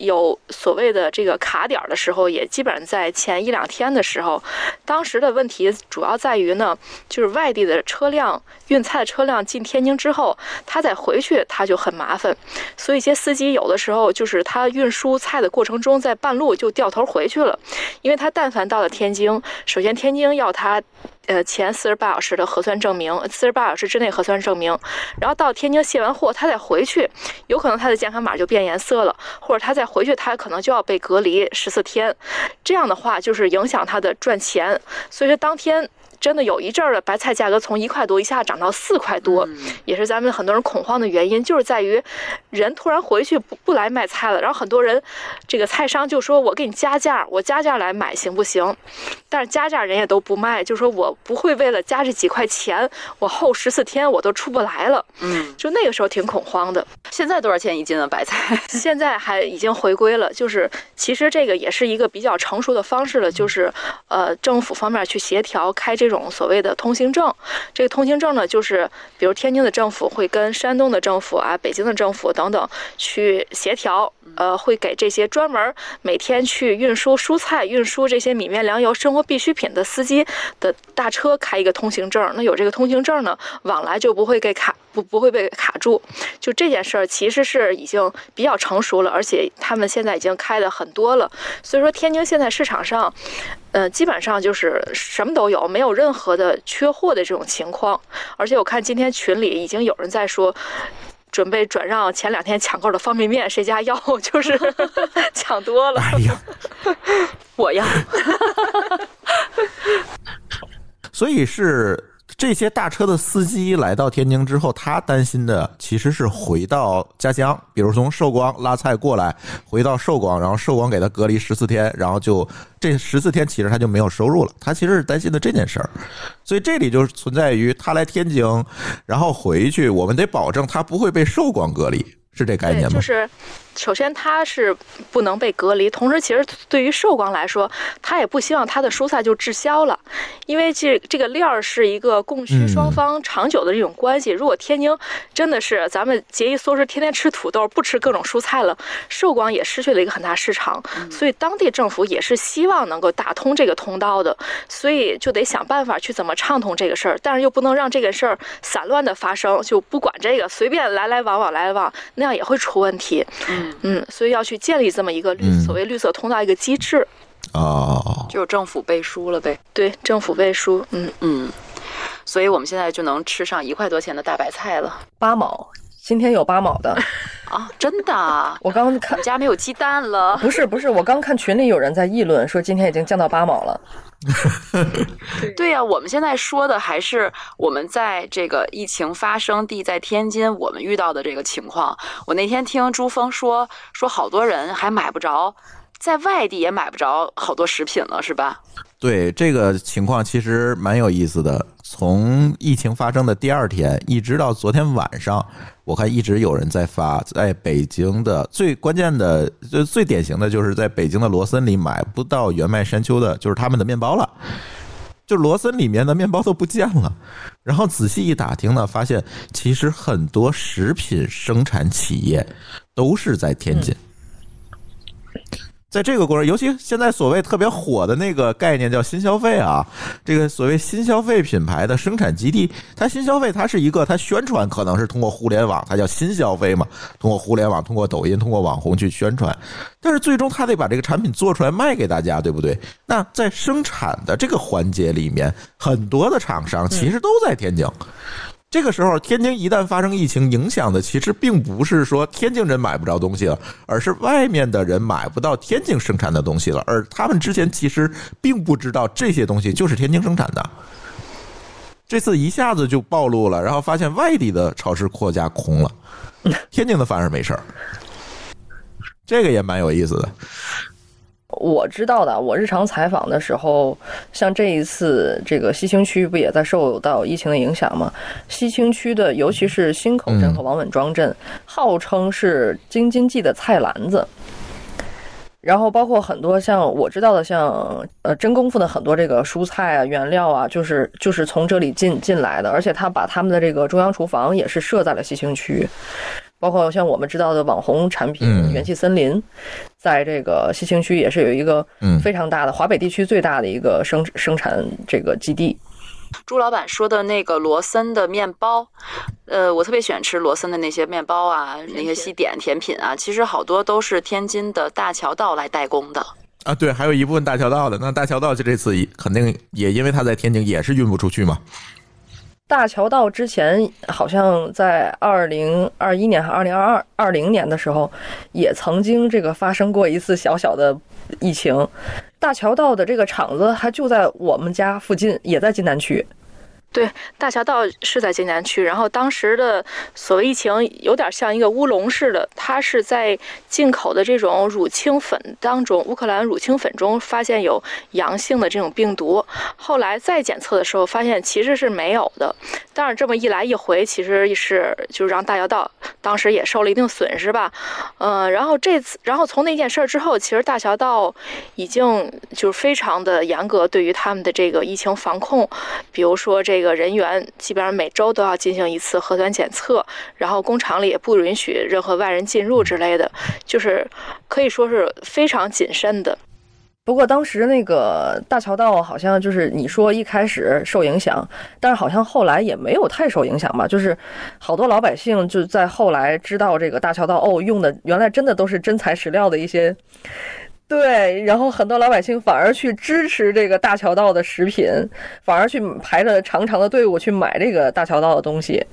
有所谓的这个卡点的时候，也基本上在前一两天的时候。当时的问题主要在于呢，就是外地的车辆运菜的车辆进天津之后，他再回去他就很麻烦，所以一些司机有的时候就是他运输菜的过程中，在半路就掉头回去了，因为他但凡到了天津，首先天津要他。呃，前四十八小时的核酸证明，四十八小时之内核酸证明，然后到天津卸完货，他再回去，有可能他的健康码就变颜色了，或者他再回去，他可能就要被隔离十四天，这样的话就是影响他的赚钱，所以说当天。真的有一阵儿的白菜价格从一块多一下涨到四块多，也是咱们很多人恐慌的原因，就是在于人突然回去不不来卖菜了，然后很多人这个菜商就说我给你加价，我加价来买行不行？但是加价人也都不卖，就说我不会为了加这几块钱，我后十四天我都出不来了。嗯，就那个时候挺恐慌的。现在多少钱一斤的白菜？现在还已经回归了，就是其实这个也是一个比较成熟的方式了，就是呃政府方面去协调开这种所谓的通行证。这个通行证呢，就是比如天津的政府会跟山东的政府啊、北京的政府等等去协调，呃，会给这些专门每天去运输蔬菜、运输这些米面粮油、生活必需品的司机的大车开一个通行证。那有这个通行证呢，往来就不会给卡不不会被卡住。就这件事儿其实是已经比较成熟了，而且他们现在已经开的很多了。所以说，天津现在市场上，呃，基本上就是什么都有，没有任何的缺货的这种情况。而且我看今天群里已经有人在说。准备转让前两天抢购的方便面，谁家要？就是 抢多了。哎呀，我要。所以是这些大车的司机来到天津之后，他担心的其实是回到家乡，比如从寿光拉菜过来，回到寿光，然后寿光给他隔离十四天，然后就这十四天其实他就没有收入了。他其实是担心的这件事儿，所以这里就是存在于他来天津，然后回去，我们得保证他不会被寿光隔离，是这概，念吗？就是首先它是不能被隔离，同时其实对于寿光来说，他也不希望他的蔬菜就滞销了，因为这这个链儿是一个供需双方长久的这种关系。如果天津真的是咱们节衣缩食，天天吃土豆，不吃各种蔬菜了，寿光也失去了一个很大市场，所以当地政府也是希望能够打通这个通道的，所以就得想办法去怎么畅通这个事儿，但是又不能让这个事儿散乱的发生，就不管这个，随便来来往往来来往，那样也会出问题。嗯，嗯，所以要去建立这么一个绿、嗯所谓绿色通道一个机制，哦，就是政府背书了呗。对政府背书，嗯，嗯，所以我们现在就能吃上一块多钱的大白菜了八毛，今天有八毛的。啊！真的啊，我刚我看们家没有鸡蛋了。不是不是，我刚看群里有人在议论说今天已经降到八毛了。对呀、我们现在说的还是我们在这个疫情发生地在天津，我们遇到的这个情况。我那天听朱峰说，说好多人还买不着，在外地也买不着好多食品了，是吧？对这个情况其实蛮有意思的。从疫情发生的第二天一直到昨天晚上，我看一直有人在发，在北京的最关键的、最最典型的就是在北京的罗森里买不到原麦山丘的，就是他们的面包了。就罗森里面的面包都不见了，然后仔细一打听呢，发现其实很多食品生产企业都是在天津。在这个过程，尤其现在所谓特别火的那个概念叫新消费啊，这个所谓新消费品牌的生产基地，它新消费它是一个，它宣传可能是通过互联网，它叫新消费嘛，通过互联网，通过抖音，通过网红去宣传，但是最终它得把这个产品做出来卖给大家，对不对？那在生产的这个环节里面，很多的厂商其实都在天津。这个时候，天津一旦发生疫情，影响的其实并不是说天津人买不着东西了，而是外面的人买不到天津生产的东西了，而他们之前其实并不知道这些东西就是天津生产的。这次一下子就暴露了，然后发现外地的超市货架空了，天津的反而没事儿，这个也蛮有意思的。我知道的，我日常采访的时候，像这一次这个西青区不也在受到疫情的影响吗？西青区的，尤其是新口镇和王稳庄镇，号称是京津冀的菜篮子。然后包括很多像我知道的像，呃真功夫的很多这个蔬菜啊原料啊，就是就是从这里进进来的，而且他把他们的这个中央厨房也是设在了西青区。包括像我们知道的网红产品嗯元气森林，在这个西青区也是有一个嗯非常大的华北地区最大的一个生生产这个基地。朱老板说的那个罗森的面包，呃，我特别喜欢吃罗森的那些面包啊，那些西点甜品啊，其实好多都是天津的大桥道来代工的。啊，对，还有一部分大桥道的，那大桥道就这次肯定也因为它在天津也是运不出去嘛。大桥道之前好像在二零二一年还二零二二二零年的时候，也曾经这个发生过一次小小的疫情。大桥道的这个厂子还就在我们家附近，也在津南区。对，大桥道是在津南区，然后当时的所谓疫情有点像一个乌龙似的，它是在进口的这种乳清粉当中，乌克兰乳清粉中发现有阳性的这种病毒，后来再检测的时候发现其实是没有的，但是这么一来一回，其实是就是让大桥道当时也受了一定损失吧，嗯，然后这次，然后从那件事儿之后，其实大桥道已经就是非常的严格对于他们的这个疫情防控，比如说这这个人员基本上每周都要进行一次核酸检测，然后工厂里也不允许任何外人进入之类的，就是可以说是非常谨慎的。不过当时那个大桥道好像就是你说一开始受影响，但是好像后来也没有太受影响吧。就是好多老百姓就在后来知道这个大桥道哦，用的原来真的都是真材实料的一些。对，然后很多老百姓反而去支持这个大桥道的食品，反而去排着长长的队伍去买这个大桥道的东西。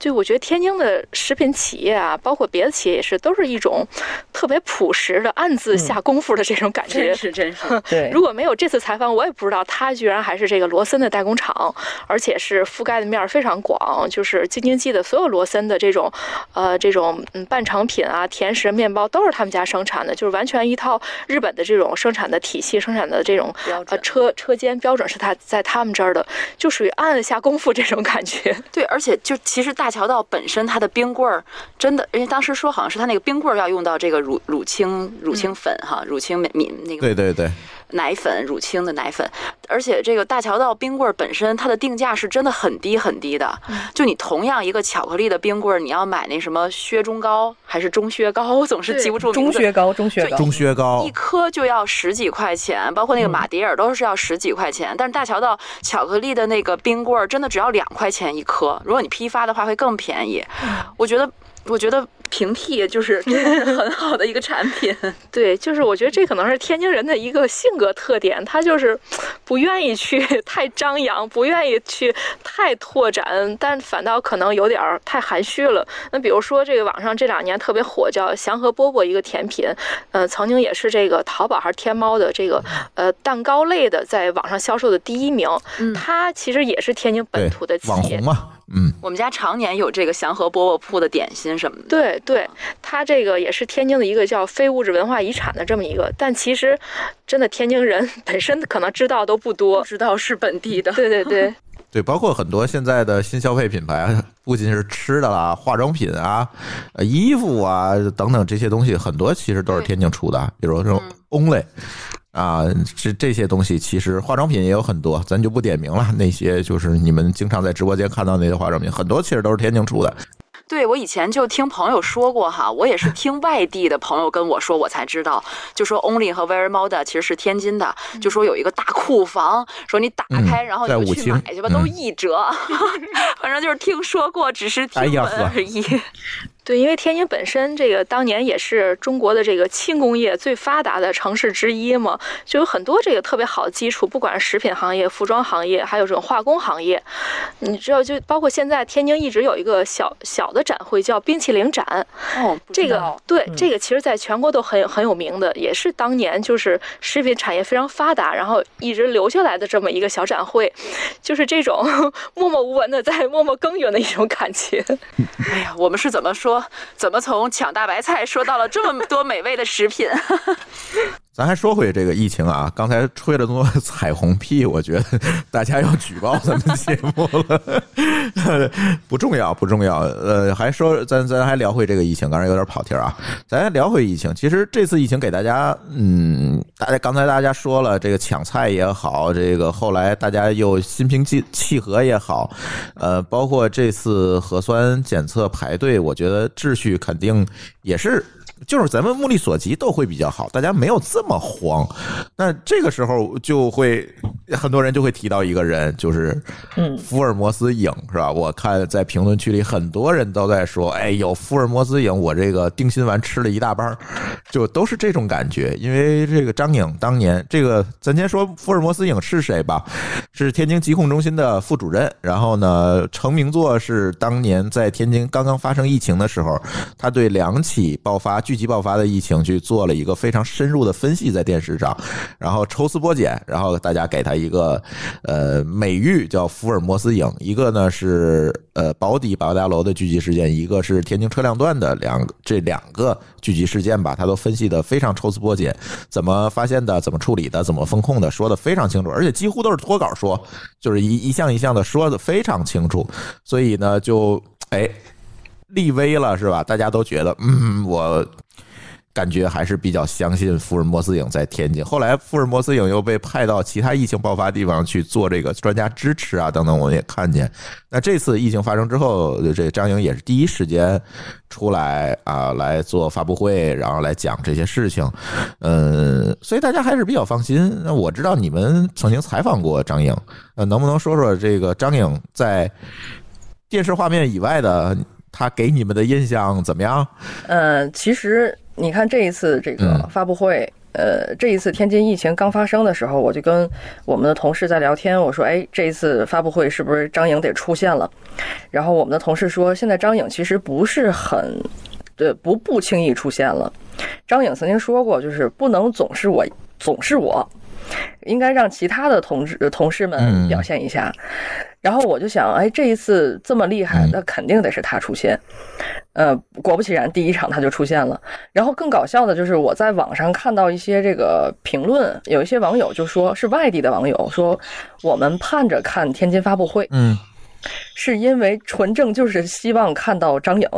就我觉得天津的食品企业啊，包括别的企业也是，都是一种特别朴实的、暗自下功夫的这种感觉。是真是，对如，果没有这次采访，我也不知道他居然还是这个罗森的代工厂，而且是覆盖的面儿非常广，就是京津冀的所有罗森的这种，呃，这种嗯半成品啊、甜食、面包都是他们家生产的，就是完全一套日本的这种生产的体系、生产的这种呃车车间标准是他在他们这儿的，就属于暗暗下功夫这种感觉。对，而且就其实大桥道本身它的冰棍儿真的，人家当时说好像是它那个冰棍儿要用到这个乳乳清乳清粉哈，乳清米那个对对对，奶粉乳清的奶粉，而且这个大桥道冰棍儿本身它的定价是真的很低很低的，就你同样一个巧克力的冰棍儿，你要买那什么薛中糕还是中薛糕，我 总是记不住名字。中薛糕，中薛糕，中薛高一颗就要十几块钱，包括那个马迭尔都是要十几块钱。但是大桥道巧克力的那个冰棍儿真的只要两块钱一颗，如果你批发的话会更便宜。我觉得，我觉得平替就是 很好的一个产品。对，就是我觉得这可能是天津人的一个性格特点，他就是 不愿意去 太张扬，不愿意去 太拓展，但反倒可能有点儿太含蓄了。那比如说这个网上这两年特别火叫祥和饽饽一个甜品，呃，曾经也是这个淘宝还是天猫的这个呃蛋糕类的在网上销售的第一名，嗯它其实也是天津本土的企业网红。嘛，嗯，我们家常年有这个祥和饽饽铺的点心什么的。对对，它这个也是天津的一个叫非物质文化遗产的这么一个，但其实真的天津人本身可能知道都不多不。知道是本地的。对 对对，对，包括很多现在的新消费品牌，啊不仅是吃的啦，化妆品啊、呃衣服啊等等这些东西，很多其实都是天津出的，比如这种 Only。啊，这这些东西其实化妆品也有很多，咱就不点名了。那些就是你们经常在直播间看到那些化妆品，很多其实都是天津出的。对，我以前就听朋友说过哈，我也是听外地的朋友跟我说，我才知道，就说 Only 和 Very Moda 其实是天津的，就说有一个大库房，说你打开，嗯然后你就去在武清买去吧，都嗯一折，反正就是听说过，只是听闻而已。对，因为天津本身这个当年也是中国的这个轻工业最发达的城市之一嘛，就有很多这个特别好的基础，不管是食品行业、服装行业，还有这种化工行业。你知道，就包括现在天津一直有一个小小的展会叫冰淇淋展，哦，这个对、嗯这个，其实在全国都很很有名的，也是当年就是食品产业非常发达，然后一直留下来的这么一个小展会，就是这种 默默无闻的在默默耕耘的一种感觉。哎呀，我们是怎么说？怎么从抢大白菜说到了这么多美味的食品？咱还说回这个疫情啊，刚才吹了这么多彩虹屁，我觉得大家要举报咱们节目了，不重要，不重要。呃，还说咱咱还聊回这个疫情，刚才有点跑题啊，咱聊回疫情。其实这次疫情给大家，嗯，大家刚才大家说了，这个抢菜也好，这个后来大家又心平气气和也好，呃，包括这次核酸检测排队，我觉得秩序肯定也是就是咱们目力所及都会比较好，大家没有这么慌。那这个时候就会很多人就会提到一个人，就是嗯福尔摩斯影是吧？我看在评论区里很多人都在说，哎，有福尔摩斯影，我这个定心丸吃了一大半儿，就都是这种感觉。因为这个张颖当年，这个咱先说福尔摩斯影是谁吧，是天津疾控中心的副主任，然后呢，成名作是当年在天津刚刚发生疫情的时候，他对两起爆发聚集爆发的疫情去做了一个非常深入的分析，在电视上，然后抽丝剥茧，然后大家给他一个呃美誉叫福尔摩斯影，一个呢是呃保底保大楼的聚集事件，一个是天津车辆段的两这两个聚集事件吧，他都分析的非常抽丝剥茧，怎么发现的，怎么处理的，怎么风控的，说的非常清楚，而且几乎都是脱稿说，就是一一项一项的说的非常清楚，所以呢就哎立威了是吧？大家都觉得嗯我。感觉还是比较相信福尔摩斯影在天津。后来福尔摩斯影又被派到其他疫情爆发地方去做这个专家支持啊等等，我们也看见。那这次疫情发生之后，这张颖也是第一时间出来啊来做发布会，然后来讲这些事情。嗯，所以大家还是比较放心。那我知道你们曾经采访过张颖，呃，能不能说说这个张颖在电视画面以外的他给你们的印象怎么样？呃，其实你看这一次这个嗯发布会，呃，这一次天津疫情刚发生的时候，我就跟我们的同事在聊天，我说，哎，这一次发布会是不是张颖得出现了？然后我们的同事说，现在张颖其实不是很，对，不不轻易出现了。张颖曾经说过，就是不能总是我，总是我。应该让其他的同志同事们嗯表现一下，然后我就想，哎，这一次这么厉害嗯，那肯定得是他出现。呃，果不其然，第一场他就出现了。然后更搞笑的就是我在网上看到一些这个评论，有一些网友就说是外地的网友说，我们盼着看天津发布会，嗯是因为纯正就是希望看到张颖，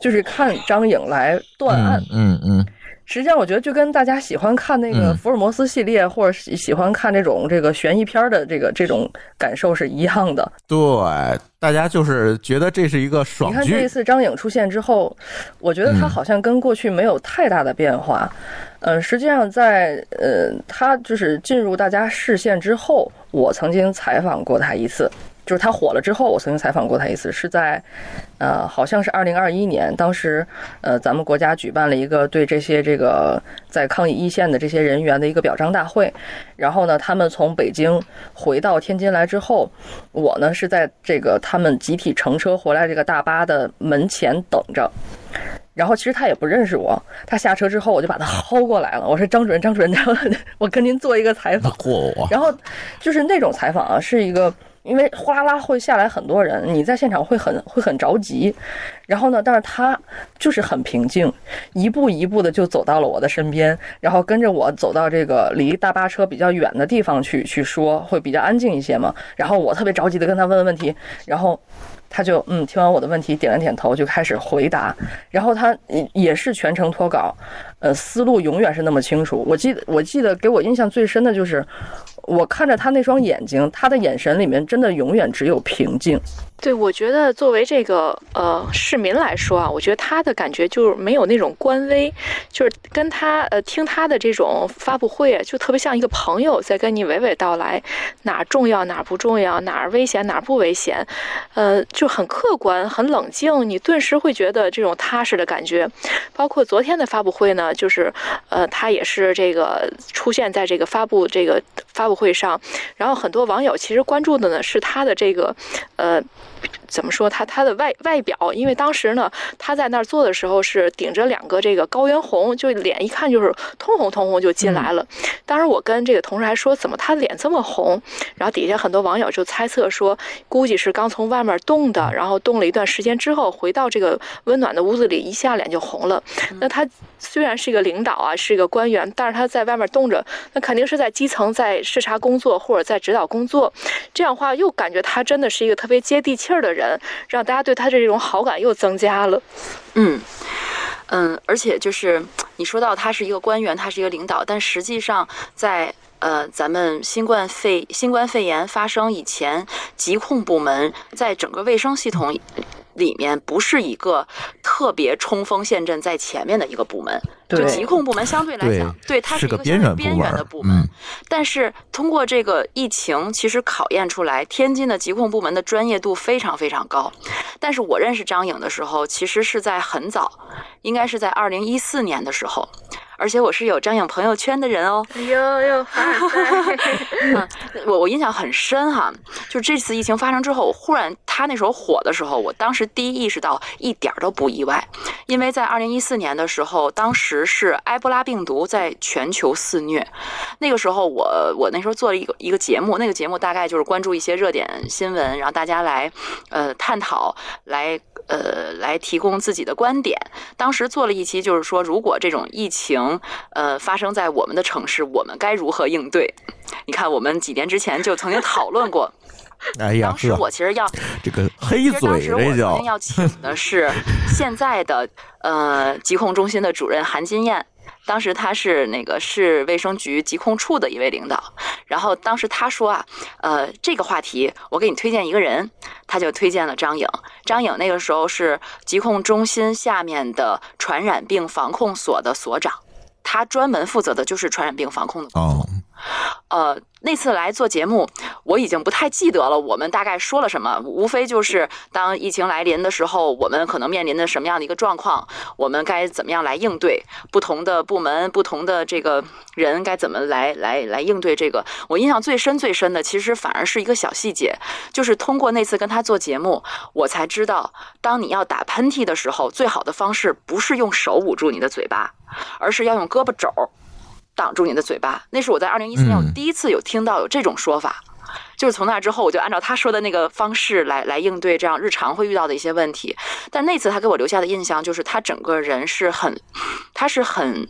就是看张颖来断案。嗯嗯嗯。实际上，我觉得就跟大家喜欢看那个嗯福尔摩斯系列，或者喜喜欢看这种这个悬疑片的这个这种感受是一样的。对，大家就是觉得这是一个爽剧你看这一，次张颖出现之后，我觉得他嗯好像跟过去没有太大的变化。嗯、实际上在呃，她就是进入大家视线之后，我曾经采访过她一次。就是他火了之后，我曾经采访过他一次，是在，呃，好像是二零二一年，当时，呃，咱们国家举办了一个对这些这个在抗疫一线的这些人员的一个表彰大会，然后呢，他们从北京回到天津来之后，我呢是在这个他们集体乘车回来这个大巴的门前等着。然后其实他也不认识我，他下车之后我就把他薅过来了，我说张主任，张主任，我跟您做一个采访。嚯！然后就是那种采访啊，是一个。因为哗啦啦会下来很多人，你在现场会很会很着急，然后呢，但是他就是很平静，一步一步的就走到了我的身边，然后跟着我走到这个离大巴车比较远的地方去去说，会比较安静一些嘛。然后我特别着急的跟他问问题，然后他就嗯听完我的问题点了点头，就开始回答，然后他也是全程脱稿，呃，思路永远是那么清楚。我记得我记得给我印象最深的就是。我看着他那双眼睛，他的眼神里面真的永远只有平静。对，我觉得作为这个呃市民来说啊，我觉得他的感觉就是没有那种官威，就是跟他呃听他的这种发布会啊，就特别像一个朋友在跟你娓娓道来哪儿重要哪儿不重要，哪儿危险哪儿不危险，呃，就很客观很冷静，你顿时会觉得这种踏实的感觉。包括昨天的发布会呢，就是呃他也是这个出现在这个发布这个发布会上，然后很多网友其实关注的呢是他的这个呃。it 怎么说他他的外外表？因为当时呢，他在那儿做的时候是顶着两个这个高原红，就脸一看就是通红通红就进来了。当时我跟这个同事还说，怎么他脸这么红？然后底下很多网友就猜测说，估计是刚从外面冻的，然后冻了一段时间之后，回到这个温暖的屋子里，一下脸就红了。那他虽然是一个领导啊，是一个官员，但是他在外面冻着，那肯定是在基层在视察工作或者在指导工作。这样的话，又感觉他真的是一个特别接地气儿的人，让大家对他的这种好感又增加了。嗯嗯，而且就是你说到他是一个官员，他是一个领导，但实际上在。呃，咱们新冠肺新冠肺炎发生以前，疾控部门在整个卫生系统里面不是一个特别冲锋陷阵在前面的一个部门，就疾控部门相对来讲，对它是一个边缘的部门。嗯，但是通过这个疫情，其实考验出来天津的疾控部门的专业度非常非常高。但是我认识张颖的时候，其实是在很早，应该是在二零一四年的时候，而且我是有张颖朋友圈的人哦。哎呦呦，凡尔赛，嗯，我我印象很深哈，就这次疫情发生之后，我忽然他那时候火的时候，我当时第一意识到一点儿都不意外，因为在二零一四年的时候，当时是埃博拉病毒在全球肆虐，那个时候我我那时候做了一个一个节目，那个节目大概就是关注一些热点新闻，然后大家来呃探讨，来呃来提供自己的观点。当时做了一期，就是说如果这种疫情呃发生在我们的城市，我们该如何应对？你看，我们几年之前就曾经讨论过。哎呀，当时我其实要，这个黑其实当嘴时我曾这叫经要请的是现在的呃疾控中心的主任韩金燕。当时他是那个市卫生局疾控处的一位领导，然后当时他说啊，呃，这个话题我给你推荐一个人，他就推荐了张颖。张颖那个时候是疾控中心下面的传染病防控所的所长，他专门负责的就是传染病防控的工作。哦，呃，那次来做节目，我已经不太记得了。我们大概说了什么？无非就是当疫情来临的时候，我们可能面临的什么样的一个状况，我们该怎么样来应对？不同的部门、不同的这个人该怎么来来来应对这个？我印象最深最深的，其实反而是一个小细节，就是通过那次跟他做节目，我才知道，当你要打喷嚏的时候，最好的方式不是用手捂住你的嘴巴，而是要用胳膊肘挡住你的嘴巴。那是我在二零一四年我嗯第一次有听到有这种说法。就是从那之后，我就按照他说的那个方式来来应对这样日常会遇到的一些问题。但那次他给我留下的印象就是，他整个人是很，他是很，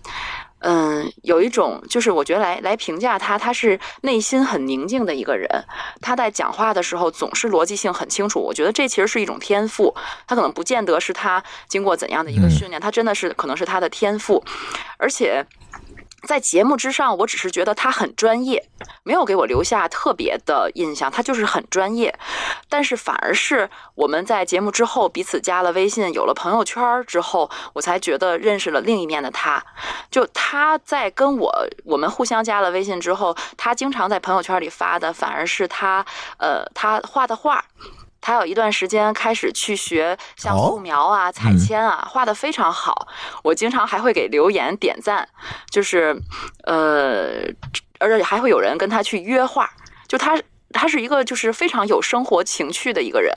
嗯，有一种就是我觉得来来评价他，他是内心很宁静的一个人。他在讲话的时候总是逻辑性很清楚。我觉得这其实是一种天赋，他可能不见得是他经过怎样的一个嗯训练，他真的是可能是他的天赋，而且。在节目之上，我只是觉得他很专业，没有给我留下特别的印象，他就是很专业。但是反而是我们在节目之后彼此加了微信，有了朋友圈之后，我才觉得认识了另一面的他。就他在跟我我们互相加了微信之后，他经常在朋友圈里发的反而是他呃他画的画。他有一段时间开始去学像哦素描啊、彩铅啊，画的非常好。我经常还会给留言点赞，就是呃，而且还会有人跟他去约画，就他。他是一个就是非常有生活情趣的一个人，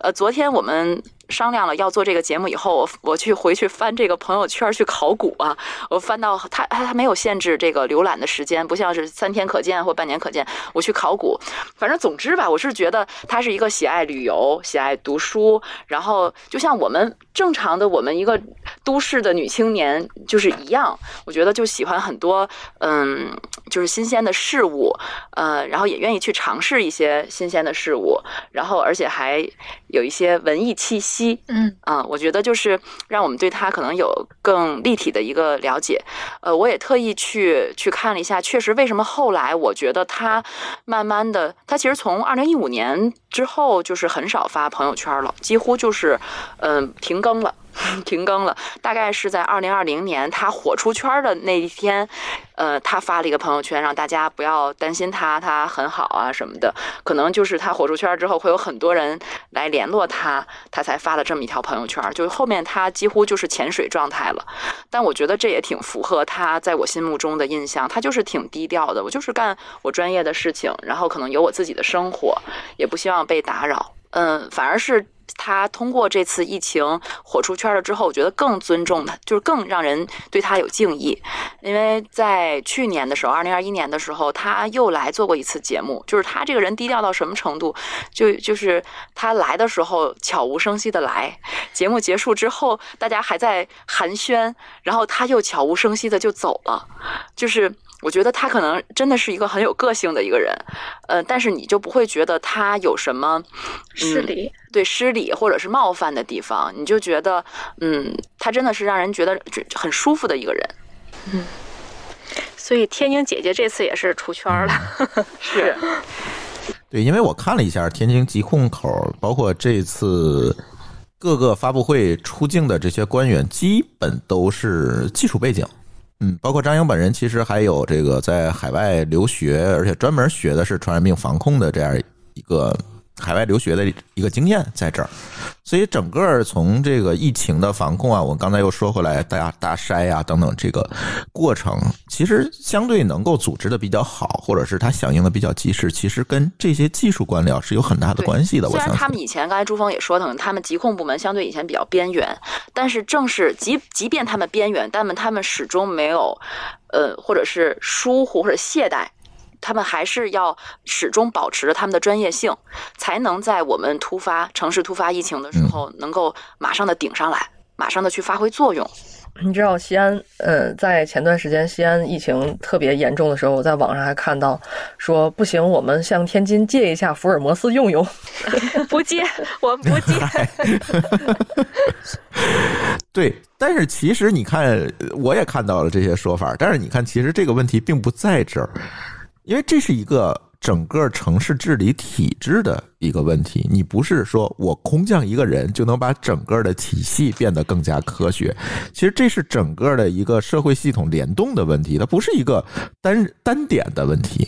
呃，昨天我们商量了要做这个节目以后，我我去回去翻这个朋友圈去考古啊，我翻到他他他没有限制这个浏览的时间，不像是三天可见或半年可见，我去考古，反正总之吧，我是觉得他是一个喜爱旅游、喜爱读书，然后就像我们正常的我们一个都市的女青年就是一样，我觉得就喜欢很多嗯，就是新鲜的事物，呃，然后也愿意去尝试一些新鲜的事物，然后而且还有一些文艺气息，嗯啊、我觉得就是让我们对他可能有更立体的一个了解。呃，我也特意去去看了一下，确实为什么后来我觉得他慢慢的，他其实从二零一五年之后就是很少发朋友圈了，几乎就是嗯、停更了。停更了，大概是在二零二零年他火出圈的那一天，呃，他发了一个朋友圈，让大家不要担心他，他很好啊什么的。可能就是他火出圈之后，会有很多人来联络他，他才发了这么一条朋友圈。就是后面他几乎就是潜水状态了，但我觉得这也挺符合他在我心目中的印象。他就是挺低调的，我就是干我专业的事情，然后可能有我自己的生活，也不希望被打扰。嗯，反而是他通过这次疫情火出圈了之后，我觉得更尊重他，就是更让人对他有敬意。因为在去年的时候，二零二一年的时候，他又来做过一次节目，就是他这个人低调到什么程度，就就是他来的时候悄无声息的来，节目结束之后，大家还在寒暄，然后他又悄无声息的就走了，就是。我觉得他可能真的是一个很有个性的一个人，呃，但是你就不会觉得他有什么失礼。对失礼或者是冒犯的地方，你就觉得，嗯，他真的是让人觉得就很舒服的一个人。嗯所以天津姐姐这次也是出圈了。是，对，因为我看了一下天津疾控口，包括这次各个发布会出镜的这些官员，基本都是技术背景。嗯，包括张英本人，其实还有这个在海外留学，而且专门学的是传染病防控的这样一个海外留学的一个经验在这儿。所以整个从这个疫情的防控啊，我刚才又说回来，大大筛啊等等这个过程，其实相对能够组织的比较好，或者是它响应的比较及时，其实跟这些技术官僚是有很大的关系的。我虽然相信。他们以前，刚才朱峰也说了，他们疾控部门相对以前比较边缘，但是正是即即便他们边缘，但们他们始终没有，呃，或者是疏忽或者懈怠。他们还是要始终保持着他们的专业性，才能在我们突发城市突发疫情的时候，能够马上的顶上来，马上的去发挥作用。你知道西安，呃，在前段时间西安疫情特别严重的时候，我在网上还看到说不行，我们向天津借一下福尔摩斯用用。不借，我们不借。对，但是其实你看，我也看到了这些说法，但是你看，其实这个问题并不在这儿，因为这是一个整个城市治理体制的一个问题。你不是说我空降一个人就能把整个的体系变得更加科学，其实这是整个的一个社会系统联动的问题，它不是一个单单点的问题。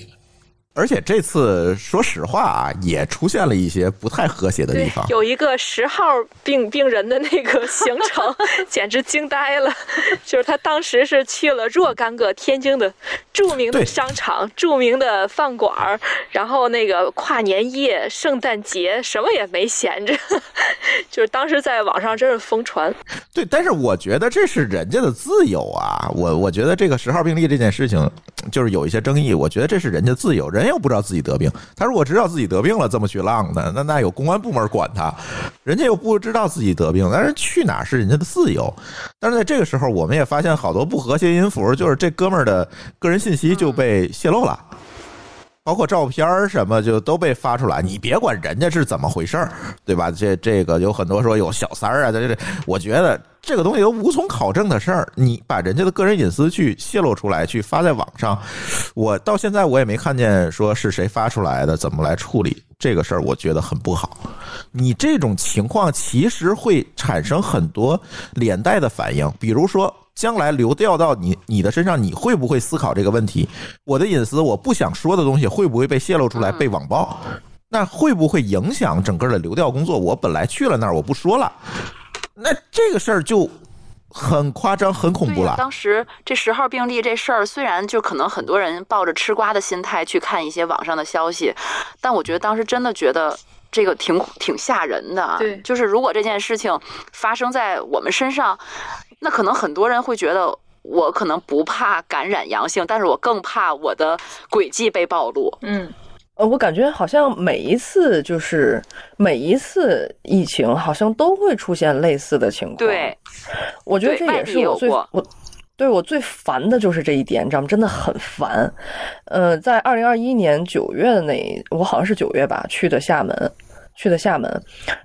而且这次说实话啊，也出现了一些不太和谐的地方，。有一个十号病病人的那个行程，简直惊呆了。就是他当时是去了若干个天津的著名的商场、著名的饭馆儿，然后那个跨年夜、圣诞节什么也没闲着，就是当时在网上真是疯传。对，但是我觉得这是人家的自由啊，我我觉得这个十号病例这件事情就是有一些争议，我觉得这是人家自由，人又不知道自己得病，他如果知道自己得病了这么去浪的，那那有公安部门管他，人家又不知道自己得病，但是去哪是人家的自由。但是在这个时候，我们也发现好多不和谐音符，就是这哥们儿的个人信息就被泄露了。包括照片什么就都被发出来，你别管人家是怎么回事儿，对吧？这这个有很多说有小三儿啊，这这，我觉得这个东西都无从考证的事儿，你把人家的个人隐私去泄露出来，去发在网上，我到现在我也没看见说是谁发出来的，怎么来处理这个事儿，我觉得很不好。你这种情况其实会产生很多连带的反应，比如说将来流调到你你的身上，你会不会思考这个问题？我的隐私，我不想说的东西会不会被泄露出来，被网暴？那会不会影响整个的流调工作？我本来去了那儿，我不说了，那这个事儿就很夸张、很恐怖了。当时这十号病例这事儿，虽然就可能很多人抱着吃瓜的心态去看一些网上的消息，但我觉得当时真的觉得。这个挺挺吓人的啊，对就是如果这件事情发生在我们身上，那可能很多人会觉得我可能不怕感染阳性，但是我更怕我的轨迹被暴露。嗯，呃，我感觉好像每一次就是每一次疫情，好像都会出现类似的情况。对，我觉得这也是我最我对我最烦的就是这一点，你知道吗？真的很烦。呃，在二零二一年九月的那，我好像是九月吧，去的厦门。去的厦门，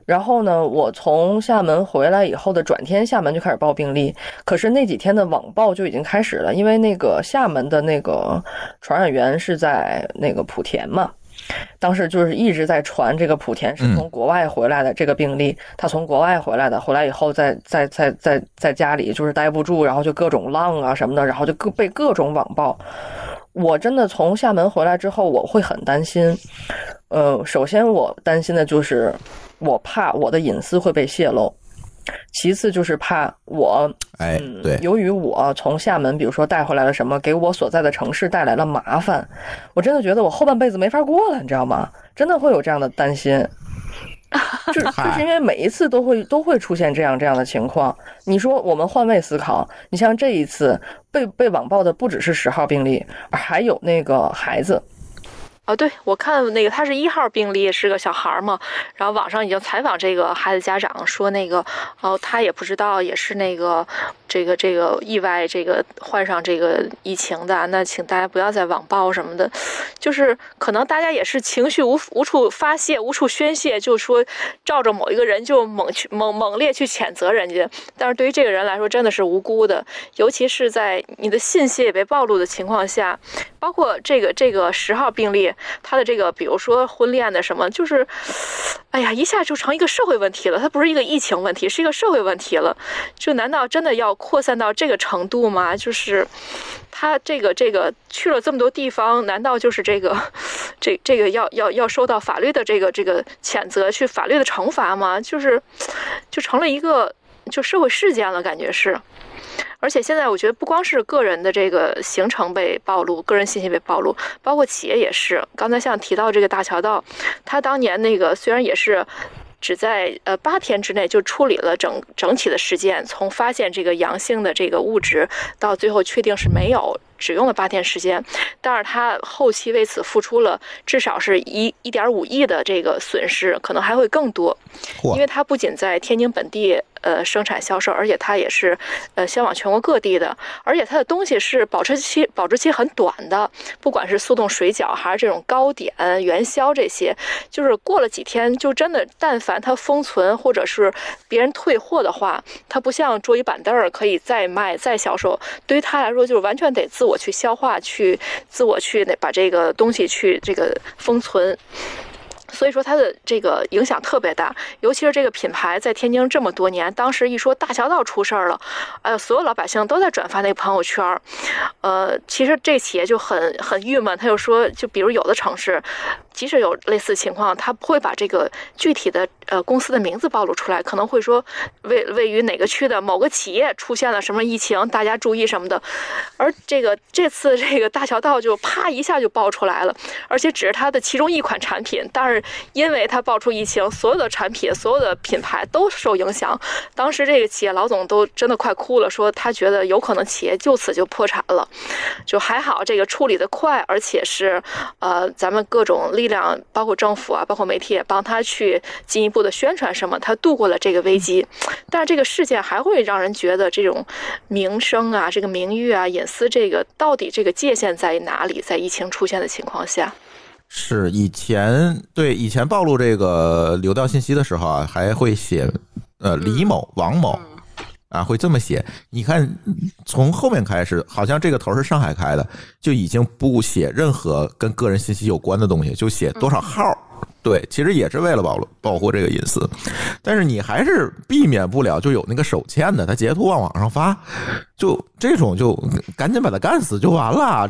然后呢，我从厦门回来以后的转天，厦门就开始报病例。可是那几天的网报就已经开始了，因为那个厦门的那个传染源是在那个莆田嘛，当时就是一直在传这个莆田是从国外回来的这个病例，他从国外回来的，回来以后在在在在在家里就是待不住，然后就各种浪啊什么的，然后就各被各种网暴。我真的从厦门回来之后，我会很担心。呃，首先我担心的就是我怕我的隐私会被泄露，其次就是怕我哎，嗯，对，由于我从厦门，比如说带回来了什么，给我所在的城市带来了麻烦，我真的觉得我后半辈子没法过了，你知道吗？真的会有这样的担心。就 是就是因为每一次都会都会出现这样这样的情况。你说我们换位思考，你像这一次被被网暴的不只是十号病例，还有那个孩子，哦，对，我看那个他是一号病例，是个小孩儿嘛，然后网上已经采访这个孩子家长说，那个哦，他也不知道，也是那个这个这个意外这个患上这个疫情的，那请大家不要再网暴什么的，就是可能大家也是情绪无无处发泄，无处宣泄，就说照着某一个人就猛去猛猛烈去谴责人家，但是对于这个人来说真的是无辜的，尤其是在你的信息也被暴露的情况下，包括这个这个十号病例，他的这个比如说婚恋的什么，就是，哎呀，一下就成一个社会问题了。它不是一个疫情问题，是一个社会问题了。就难道真的要扩散到这个程度吗？就是他这个这个去了这么多地方，难道就是这个这这个要要要受到法律的这个这个谴责，去法律的惩罚吗？就是就成了一个就社会事件了，感觉是。而且现在我觉得不光是个人的这个行程被暴露，个人信息被暴露，包括企业也是。刚才像提到这个大桥道，他当年那个虽然也是。只在呃八天之内就处理了整整体的事件，从发现这个阳性的这个物质到最后确定是没有，只用了八天时间。但是他后期为此付出了至少是一一点五亿的这个损失，可能还会更多。嚯因为它不仅在天津本地呃生产销售，而且它也是呃销往全国各地的，而且它的东西是保质期保质期很短的，不管是速冻水饺还是这种糕点、元宵这些，就是过了几天就真的，但凡它封存或者是别人退货的话，它不像桌椅板凳可以再卖再销售，对于他来说就是完全得自我去消化，去自我去那把这个东西去这个封存。所以说它的这个影响特别大，尤其是这个品牌在天津这么多年，当时一说大桥道出事儿了，呃，所有老百姓都在转发那个朋友圈儿，呃，其实这企业就很很郁闷，他就说，就比如有的城市，即使有类似情况，他不会把这个具体的呃公司的名字暴露出来，可能会说位位于哪个区的某个企业出现了什么疫情，大家注意什么的，而这个这次这个大桥道就啪一下就爆出来了，而且只是它的其中一款产品，但是因为它爆出疫情，所有的产品、所有的品牌都受影响。当时这个企业老总都真的快哭了，说他觉得有可能企业就此就破产了。就还好这个处理的快，而且是呃咱们各种力量，包括政府啊，包括媒体也帮他去进一步的宣传什么，他度过了这个危机。但是这个事件还会让人觉得这种名声啊、这个名誉啊、隐私这个到底这个界限在哪里？在疫情出现的情况下。是以前对以前暴露这个流调信息的时候啊，还会写呃李某、王某啊，会这么写。你看，从后面开始，好像这个头是上海开的，就已经不写任何跟个人信息有关的东西，就写多少号。对，其实也是为了保保护这个隐私，但是你还是避免不了就有那个手欠的，他截图往网上发，就这种就赶紧把他干死就完了。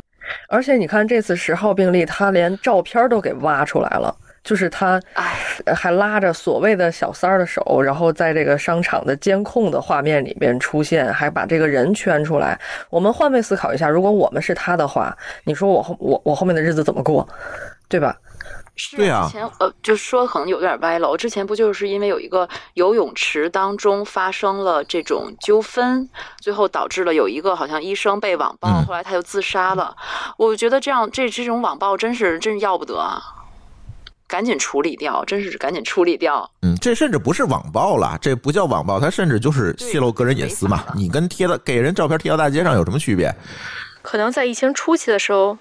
而且你看这次十号病例，他连照片都给挖出来了，就是他哎，还拉着所谓的小三儿的手，然后在这个商场的监控的画面里面出现，还把这个人圈出来。我们换位思考一下，如果我们是他的话，你说我后我我后面的日子怎么过，对吧？是对啊之前呃，就说可能有点歪了。我。之前不就是因为有一个游泳池当中发生了这种纠纷，最后导致了有一个好像医生被网暴，嗯后来他就自杀了。我觉得这样这这种网暴真是真是要不得啊！赶紧处理掉，真是赶紧处理掉。嗯，这甚至不是网暴了，这不叫网暴，它甚至就是泄露个人隐私嘛你跟贴到给人照片贴到大街上有什么区别？可能在疫情初期的时候，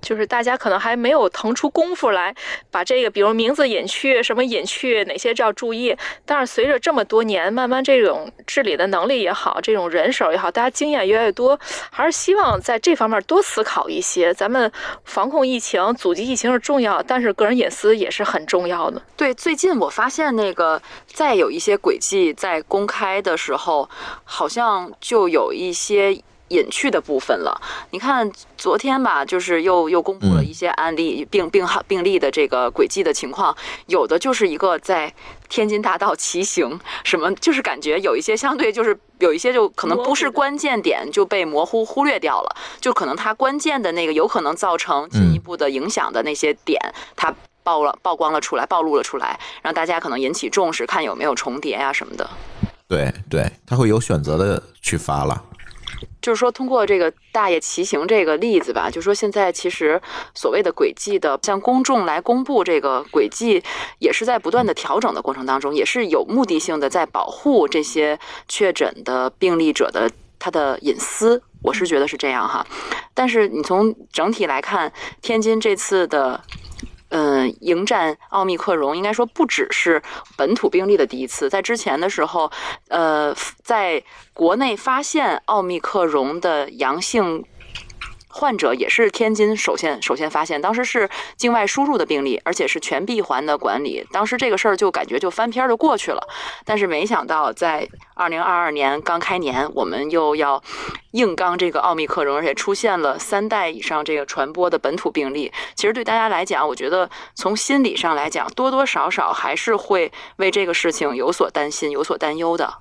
就是大家可能还没有腾出功夫来把这个，比如名字隐去，什么隐去，哪些要注意。但是随着这么多年，慢慢这种治理的能力也好，这种人手也好，大家经验越来越多，还是希望在这方面多思考一些。咱们防控疫情、阻击疫情是重要，但是个人隐私也是很重要的。对，最近我发现那个再有一些轨迹在公开的时候，好像就有一些。隐去的部分了。你看昨天吧，就是又又公布了一些案例、病病号病例的这个轨迹的情况，有的就是一个在天津大道骑行，什么就是感觉有一些相对就是有一些就可能不是关键点就被模糊忽略掉了，就可能它关键的那个有可能造成进一步的影响的那些点，它。曝了曝光了出来，暴露了出来，让大家可能引起重视，看有没有重叠呀、什么的。对对，他会有选择的去发了。就是说，通过这个大爷骑行这个例子吧，就说现在其实所谓的轨迹的向公众来公布这个轨迹，也是在不断的调整的过程当中，也是有目的性的在保护这些确诊的病例者的他的隐私。我是觉得是这样哈，但是你从整体来看，天津这次的。嗯，迎战奥密克戎应该说不只是本土病例的第一次，在之前的时候，呃，在国内发现奥密克戎的阳性患者也是天津首先首先发现，当时是境外输入的病例，而且是全闭环的管理，当时这个事儿就感觉就翻篇儿就过去了。但是没想到在二零二二年刚开年，我们又要硬刚这个奥密克戎，而且出现了三代以上这个传播的本土病例。其实对大家来讲，我觉得从心理上来讲，多多少少还是会为这个事情有所担心、有所担忧的。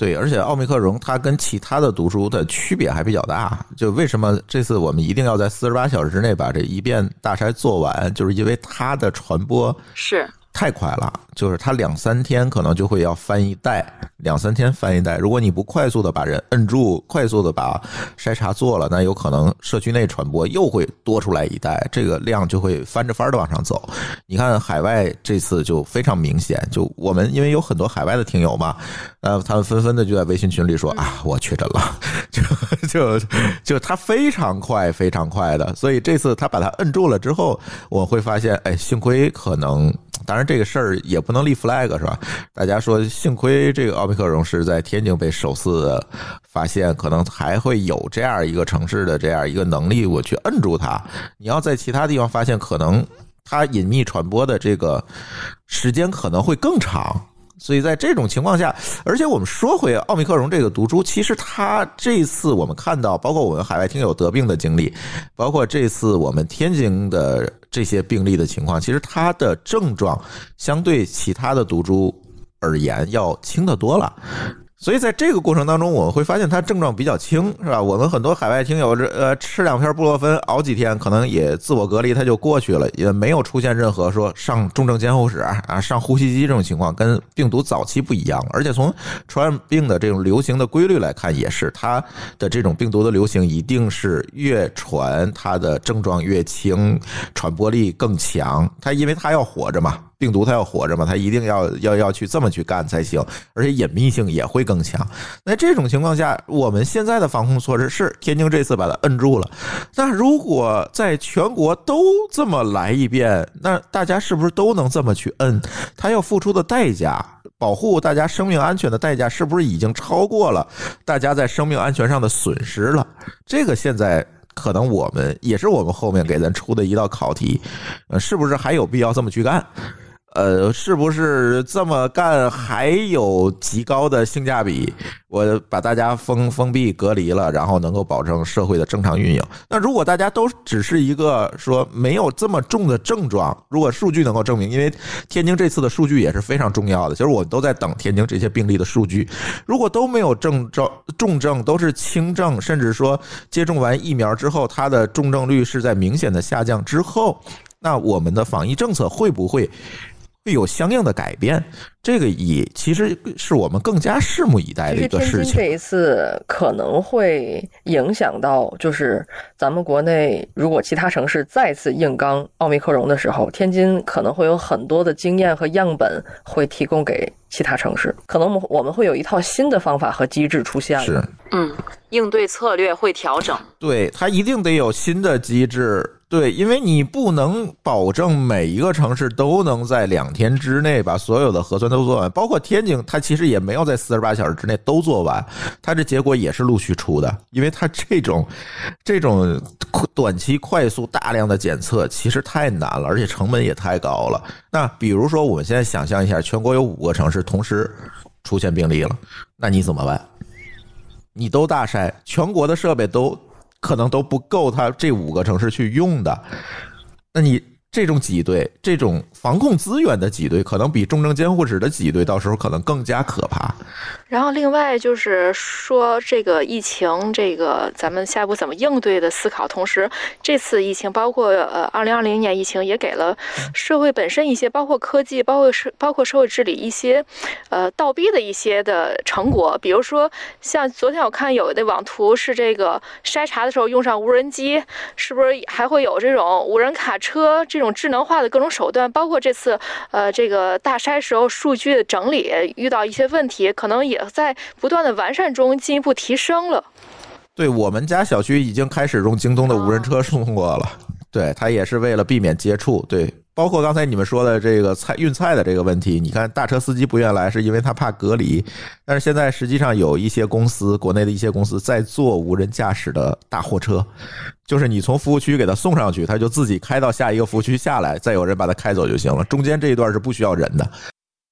对，而且奥密克戎它跟其他的毒株的区别还比较大。就为什么这次我们一定要在四十八小时之内把这一遍大筛做完，就是因为它的传播是太快了，就是它两三天可能就会要翻一代，两三天翻一代。如果你不快速的把人摁住，快速的把筛查做了，那有可能社区内传播又会多出来一代，这个量就会翻着翻的往上走。你看海外这次就非常明显，就我们因为有很多海外的听友嘛，呃，他们纷纷的就在微信群里说啊，我确诊了，就就就他非常快，非常快的，所以这次他把他摁住了之后，我会发现，哎，幸亏可能。当然，这个事儿也不能立 flag 是吧？大家说，幸亏这个奥密克戎是在天津被首次发现，可能还会有这样一个城市的这样一个能力，我去摁住它。你要在其他地方发现，可能它隐秘传播的这个时间可能会更长。所以在这种情况下，而且我们说回奥密克戎这个毒株，其实它这次我们看到，包括我们海外听友得病的经历，包括这次我们天津的这些病例的情况，其实它的症状相对其他的毒株而言要轻得多了。所以在这个过程当中，我们会发现它症状比较轻，是吧？我们很多海外听友这呃吃两片布洛芬熬几天，可能也自我隔离，它就过去了，也没有出现任何说上重症监护室啊、上呼吸机这种情况，跟病毒早期不一样。而且从传染病的这种流行的规律来看，也是它的这种病毒的流行一定是越传它的症状越轻，传播力更强。它因为它要活着嘛。病毒它要活着嘛，它一定要要要去这么去干才行，而且隐秘性也会更强。那这种情况下，我们现在的防控措施是天津这次把它摁住了。那如果在全国都这么来一遍，那大家是不是都能这么去摁？它要付出的代价，保护大家生命安全的代价，是不是已经超过了大家在生命安全上的损失了？这个现在。可能我们也是我们后面给咱出的一道考题，呃，是不是还有必要这么去干？呃，是不是这么干还有极高的性价比？我把大家封封闭隔离了，然后能够保证社会的正常运营。那如果大家都只是一个说没有这么重的症状，如果数据能够证明，因为天津这次的数据也是非常重要的，其实我都在等天津这些病例的数据。如果都没有症状重症，都是轻症，甚至说接种完疫苗之后，它的重症率是在明显的下降之后，那我们的防疫政策会不会？会有相应的改变，这个也其实是我们更加拭目以待的一个事情。这一次可能会影响到，就是咱们国内如果其他城市再次硬刚奥密克戎的时候，天津可能会有很多的经验和样本会提供给其他城市，可能我们我们会有一套新的方法和机制出现。是，嗯，应对策略会调整。对，它一定得有新的机制。对，因为你不能保证每一个城市都能在两天之内把所有的核酸都做完，包括天津，它其实也没有在四十八小时之内都做完，它这结果也是陆续出的，因为它这种这种短期快速大量的检测其实太难了，而且成本也太高了。那比如说，我们现在想象一下，全国有五个城市同时出现病例了，那你怎么办？你都大筛，全国的设备都。可能都不够他这五个城市去用的，那你这种挤兑，这种防控资源的挤兑，可能比重症监护室的挤兑，到时候可能更加可怕。然后，另外就是说，这个疫情，这个咱们下一步怎么应对的思考。同时，这次疫情，包括呃，二零二零年疫情，也给了社会本身一些，包括科技，包括社，包括社会治理一些，呃，倒逼的一些的成果。比如说，像昨天我看有的网图是这个筛查的时候用上无人机，是不是还会有这种无人卡车这种智能化的各种手段？包括这次呃，这个大筛时候数据的整理遇到一些问题，可能也。在不断的完善中进一步提升了。对我们家小区已经开始用京东的无人车送货了。对，它也是为了避免接触。对，包括刚才你们说的这个菜运菜的这个问题，你看大车司机不愿来是因为他怕隔离，但是现在实际上有一些公司，国内的一些公司在做无人驾驶的大货车，就是你从服务区给他送上去，他就自己开到下一个服务区下来，再有人把他开走就行了，中间这一段是不需要人的。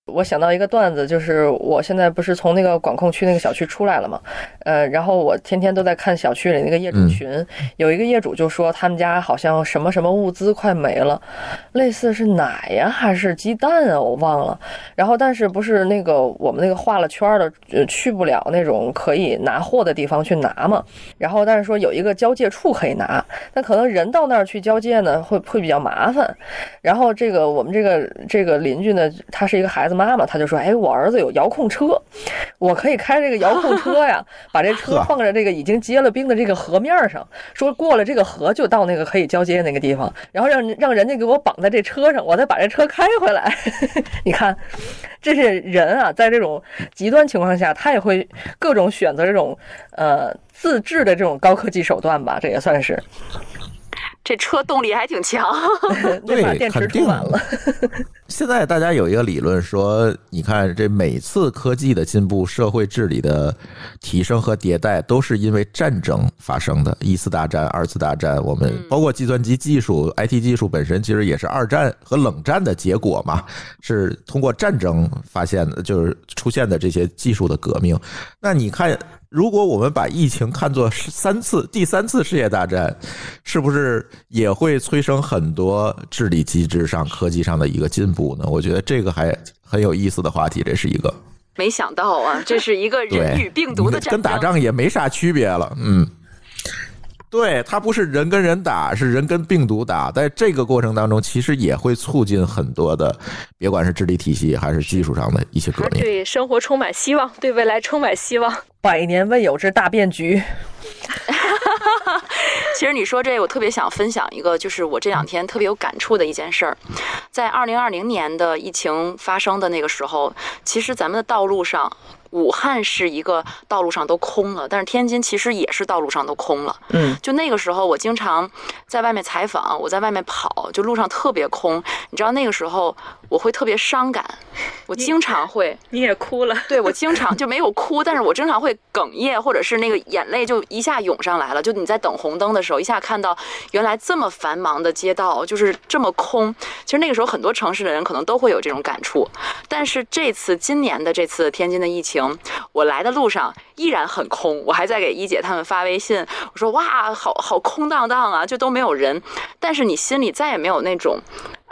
我想到一个段子，就是我现在不是从那个管控区那个小区出来了嘛，呃，然后我天天都在看小区里那个业主群，有一个业主就说他们家好像什么什么物资快没了，类似是奶呀还是鸡蛋啊，我忘了。然后但是不是那个我们那个画了圈的，呃，去不了那种可以拿货的地方去拿嘛。然后但是说有一个交界处可以拿，但可能人到那儿去交界呢，会会比较麻烦。然后这个我们这个这个邻居呢，他是一个孩子。妈妈，他就说：“哎，我儿子有遥控车，我可以开这个遥控车呀，把这车放在这个已经结了冰的这个河面上，说过了这个河就到那个可以交接那个地方，然后让让人家给我绑在这车上，我再把这车开回来。你看，这是人啊，在这种极端情况下，他也会各种选择这种呃自制的这种高科技手段吧，这也算是。”这车动力还挺强，对，电池充满了。现在大家有一个理论说，你看这每次科技的进步、社会治理的提升和迭代，都是因为战争发生的。一次大战、二次大战，我们包括计算机技术、IT 技术本身，其实也是二战和冷战的结果嘛，是通过战争发现的，就是出现的这些技术的革命。那你看。如果我们把疫情看作三次、第三次世界大战，是不是也会催生很多治理机制上、科技上的一个进步呢？我觉得这个还很有意思的话题，这是一个。没想到啊，这是一个人与病毒的战争，跟打仗也没啥区别了。嗯。对，它不是人跟人打，是人跟病毒打。在这个过程当中，其实也会促进很多的，别管是治理体系还是技术上的一些革命。对生活充满希望，对未来充满希望。百年未有之大变局。其实你说这，我特别想分享一个，就是我这两天特别有感触的一件事儿。在二零二零年的疫情发生的那个时候，其实咱们的道路上。武汉是一个道路上都空了，但是天津其实也是道路上都空了。嗯，就那个时候，我经常在外面采访，我在外面跑，就路上特别空。你知道那个时候我会特别伤感，我经常会。你也哭了？对，我经常就没有哭，但是我经常会哽咽，或者是那个眼泪就一下涌上来了。就你在等红灯的时候，一下看到原来这么繁忙的街道就是这么空。其实那个时候很多城市的人可能都会有这种感触，但是这次今年的这次天津的疫情。我来的路上依然很空，我还在给一姐他们发微信，我说哇，好好空荡荡啊，就都没有人。但是你心里再也没有那种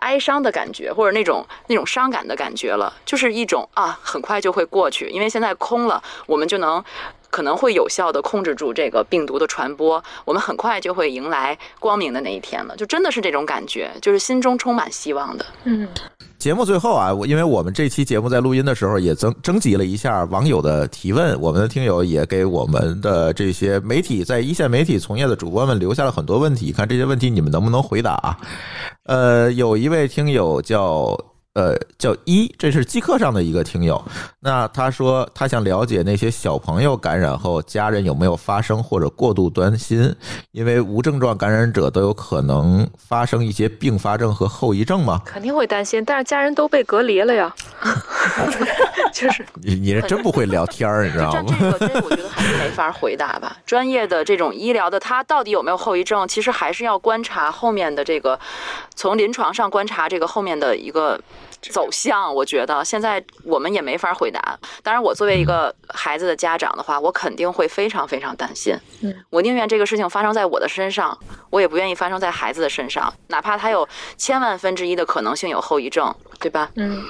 哀伤的感觉，或者那种那种伤感的感觉了，就是一种啊，很快就会过去，因为现在空了，我们就能可能会有效的控制住这个病毒的传播，我们很快就会迎来光明的那一天了，就真的是这种感觉，就是心中充满希望的，嗯。节目最后啊，我因为我们这期节目在录音的时候也征征集了一下网友的提问，我们的听友也给我们的这些媒体在一线媒体从业的主播们留下了很多问题，看这些问题你们能不能回答啊？呃，有一位听友叫。呃，叫一，这是机课上的一个听友。那他说他想了解那些小朋友感染后，家人有没有发生或者过度担心？因为无症状感染者都有可能发生一些并发症和后遗症吗？肯定会担心，但是家人都被隔离了呀。就是你，你是真不会聊天儿，你知道吗？这个，这个我觉得还是没法回答吧。专业的这种医疗的，他到底有没有后遗症？其实还是要观察后面的这个，从临床上观察这个后面的一个。走向，我觉得现在我们也没法回答。当然，我作为一个孩子的家长的话，我肯定会非常非常担心。嗯，我宁愿这个事情发生在我的身上，我也不愿意发生在孩子的身上，哪怕他有千万分之一的可能性有后遗症，对吧？嗯，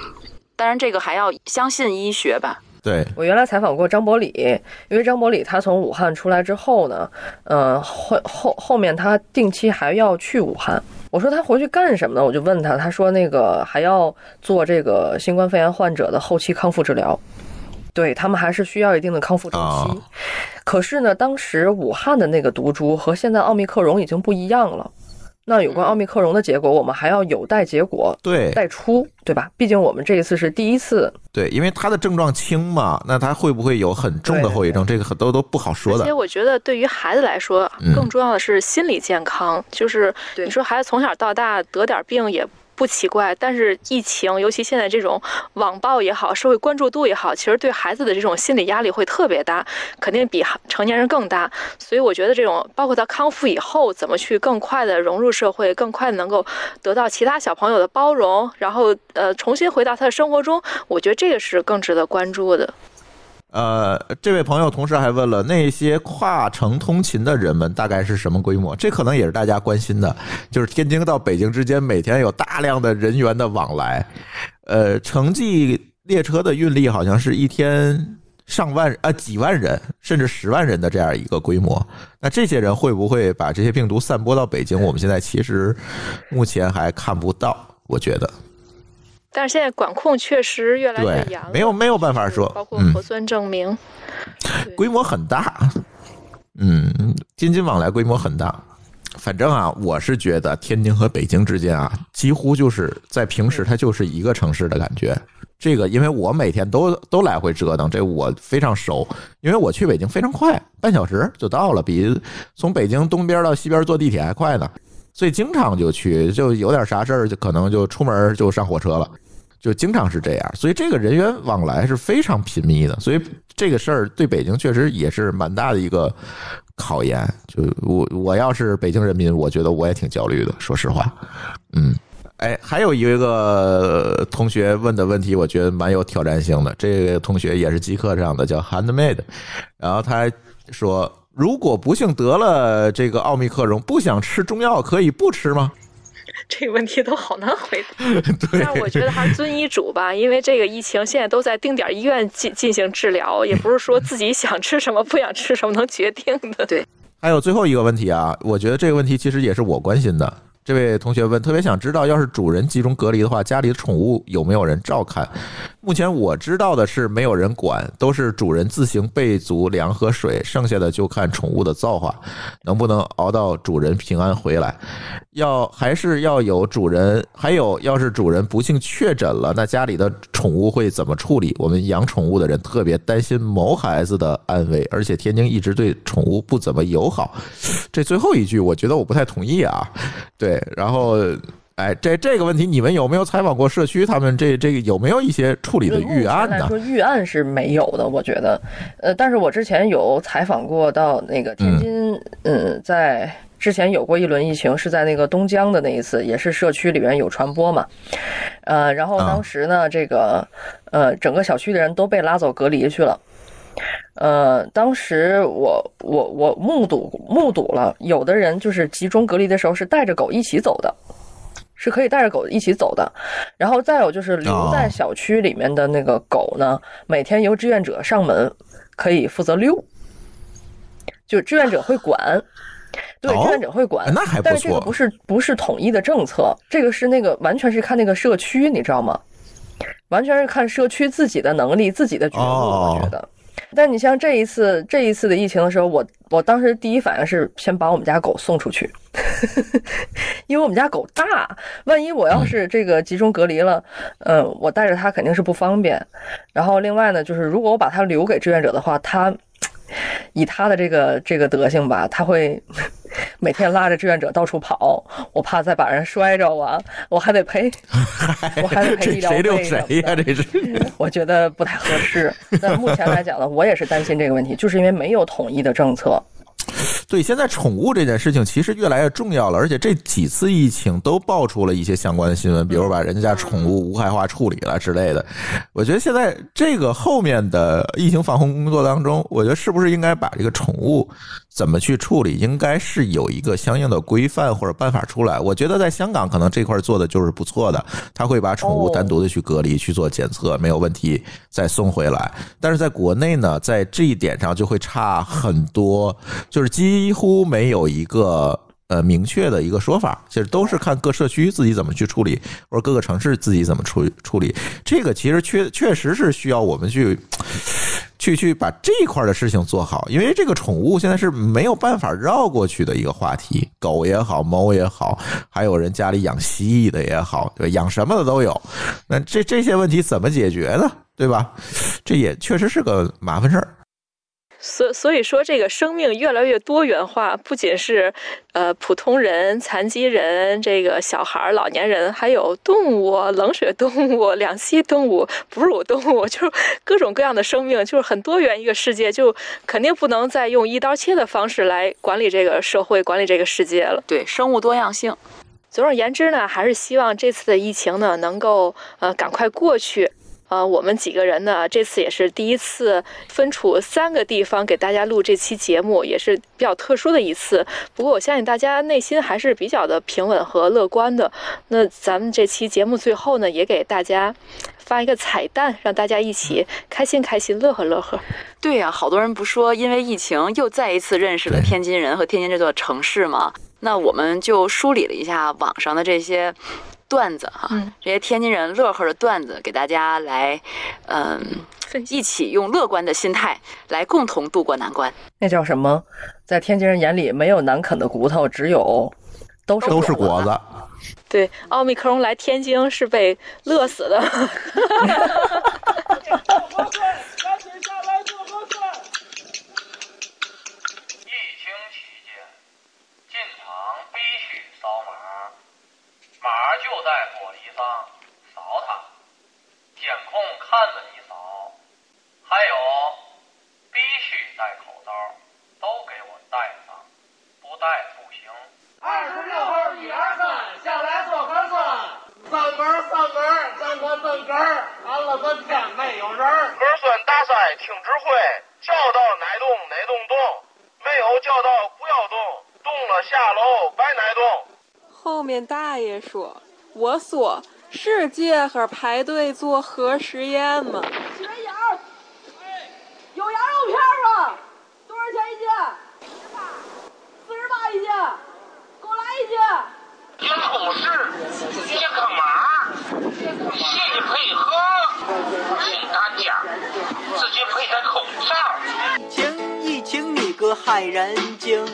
当然这个还要相信医学吧。对我原来采访过张伯礼，因为张伯礼他从武汉出来之后呢，嗯，后后后面他定期还要去武汉。我说他回去干什么呢？我就问他，他说那个还要做这个新冠肺炎患者的后期康复治疗，对他们还是需要一定的康复周期。可是呢，当时武汉的那个毒株和现在奥密克戎已经不一样了。那有关奥密克戎的结果，我们还要有待结果对待出，对吧？毕竟我们这一次是第一次。对，因为他的症状轻嘛，那他会不会有很重的后遗症？这个很多都不好说的。而且我觉得，对于孩子来说，更重要的是心理健康。就是你说孩子从小到大得点病也。不奇怪。但是疫情，尤其现在这种网暴也好，社会关注度也好，其实对孩子的这种心理压力会特别大，肯定比成年人更大。所以我觉得这种包括他康复以后，怎么去更快的融入社会，更快的能够得到其他小朋友的包容，然后呃重新回到他的生活中，我觉得这个是更值得关注的。呃，这位朋友同时还问了，那些跨城通勤的人们大概是什么规模？这可能也是大家关心的，就是天津到北京之间每天有大量的人员的往来，呃，城际列车的运力好像是一天上万啊几万人，甚至十万人的这样一个规模。那这些人会不会把这些病毒散播到北京？我们现在其实目前还看不到，我觉得。但是现在管控确实越来越严了，，没有没有办法说，包括嗯核酸证明。规模很大，嗯，京津往来规模很大。反正啊，我是觉得天津和北京之间啊，几乎就是在平时它就是一个城市的感觉。这个因为我每天都都来回折腾，这我非常熟，因为我去北京非常快，半小时就到了，比从北京东边到西边坐地铁还快呢。所以经常就去，就有点啥事儿，就可能就出门就上火车了。就经常是这样，所以这个人员往来是非常频密的，所以这个事儿对北京确实也是蛮大的一个考验。就我我要是北京人民，我觉得我也挺焦虑的，说实话。嗯，哎，还有一个同学问的问题，我觉得蛮有挑战性的。这个同学也是极客上的，叫 Handmade，然后他说，如果不幸得了这个奥密克戎，不想吃中药，可以不吃吗？这个问题都好难回答。但是我觉得还是遵医嘱吧，因为这个疫情现在都在定点医院进进行治疗，也不是说自己想吃什么不想吃什么能决定的。对还有最后一个问题啊，我觉得这个问题其实也是我关心的。这位同学问，特别想知道，要是主人集中隔离的话，家里的宠物有没有人照看？目前我知道的是没有人管，都是主人自行备足粮和水，剩下的就看宠物的造化，能不能熬到主人平安回来。要还是要有主人，还有要是主人不幸确诊了，那家里的宠物会怎么处理？我们养宠物的人特别担心某孩子的安危，而且天津一直对宠物不怎么友好。这最后一句，我觉得我不太同意啊。对，然后。哎，这这个问题，你们有没有采访过社区？他们这这个有没有一些处理的预案呢？说，预案是没有的，我觉得。呃，但是我之前有采访过到那个天津，嗯，在之前有过一轮疫情，是在那个东江的那一次，也是社区里面有传播嘛。呃，然后当时呢，这个呃，整个小区的人都被拉走隔离去了。呃，当时我我我目睹目睹了，有的人就是集中隔离的时候是带着狗一起走的，是可以带着狗一起走的。然后再有就是留在小区里面的那个狗呢，每天由志愿者上门，可以负责遛，就志愿者会管。对，哦志愿者会管，那还不错但是这个不是不是统一的政策，这个是那个完全是看那个社区，你知道吗？完全是看社区自己的能力、自己的觉悟，哦我觉得。但你像这一次这一次的疫情的时候，我我当时第一反应是先把我们家狗送出去，因为我们家狗大，万一我要是这个集中隔离了，嗯、我带着它肯定是不方便。然后另外呢，就是如果我把它留给志愿者的话，它以他的这个这个德行吧，他会 每天拉着志愿者到处跑，我怕再把人摔着啊，我还得赔，我还得赔医疗费什么谁呀、的这是。我觉得不太合适。但目前来讲呢，我也是担心这个问题，就是因为没有统一的政策。对，现在宠物这件事情其实越来越重要了，而且这几次疫情都爆出了一些相关的新闻，比如把人家宠物无害化处理了之类的。我觉得现在这个后面的疫情防控工作当中，我觉得是不是应该把这个宠物怎么去处理，应该是有一个相应的规范或者办法出来。我觉得在香港可能这块做的就是不错的，他会把宠物哦单独的去隔离、去做检测，没有问题再送回来。但是在国内呢，在这一点上就会差很多，就是几乎没有一个。呃，明确的一个说法，其实都是看各社区自己怎么去处理，或者各个城市自己怎么处处理。这个其实确确实是需要我们去去去把这一块的事情做好，因为这个宠物现在是没有办法绕过去的一个话题。狗也好，猫也好，还有人家里养蜥蜴的也好，对？养什么的都有。那这这些问题怎么解决呢？对吧？这也确实是个麻烦事儿。所所以说，这个生命越来越多元化，不仅是呃普通人、残疾人、这个小孩儿、老年人，还有动物、冷血动物、两栖动物、哺乳动物，就是各种各样的生命，就是很多元一个世界，就肯定不能再用一刀切的方式来管理这个社会、管理这个世界了。对，生物多样性。总而言之呢，还是希望这次的疫情呢能够呃赶快过去。呃，我们几个人呢，这次也是第一次分处三个地方给大家录这期节目，也是比较特殊的一次。不过我相信大家内心还是比较的平稳和乐观的。那咱们这期节目最后呢，也给大家发一个彩蛋，让大家一起开心开心，乐呵乐呵。对呀、好多人不说因为疫情又再一次认识了天津人和天津这座城市吗？那我们就梳理了一下网上的这些段子哈，嗯这些天津人乐呵的段子，给大家来，嗯、一起用乐观的心态来共同度过难关。那叫什么？在天津人眼里，没有难啃的骨头，只有都是都是果子。对，奥密克戎来天津是被乐死的。做核酸，赶紧下来做核酸。疫情期间，进场必须扫码，码就在玻璃上，扫它，监控看着你扫。还有，必须戴口罩，都给我戴上，不戴不行。二十六号一二三，下来做核酸。三根三根儿，咱可分根儿。俺了半天，没有人。核酸大赛听指挥，叫到哪动哪动动，没有叫到不要动，动了下楼白哪动。后面大爷说：“我说是这呵排队做核实验吗？有羊肉片吗？多少钱一斤？四十八，四十八一斤，给我来一斤。人工是一个码，谢谢配合，请大家自己佩戴口罩。疫情疫情你个害人精，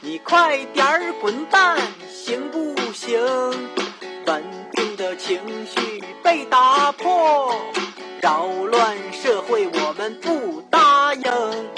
你快点儿滚蛋行不行？稳定的情绪被打破，扰乱社会我们不答应。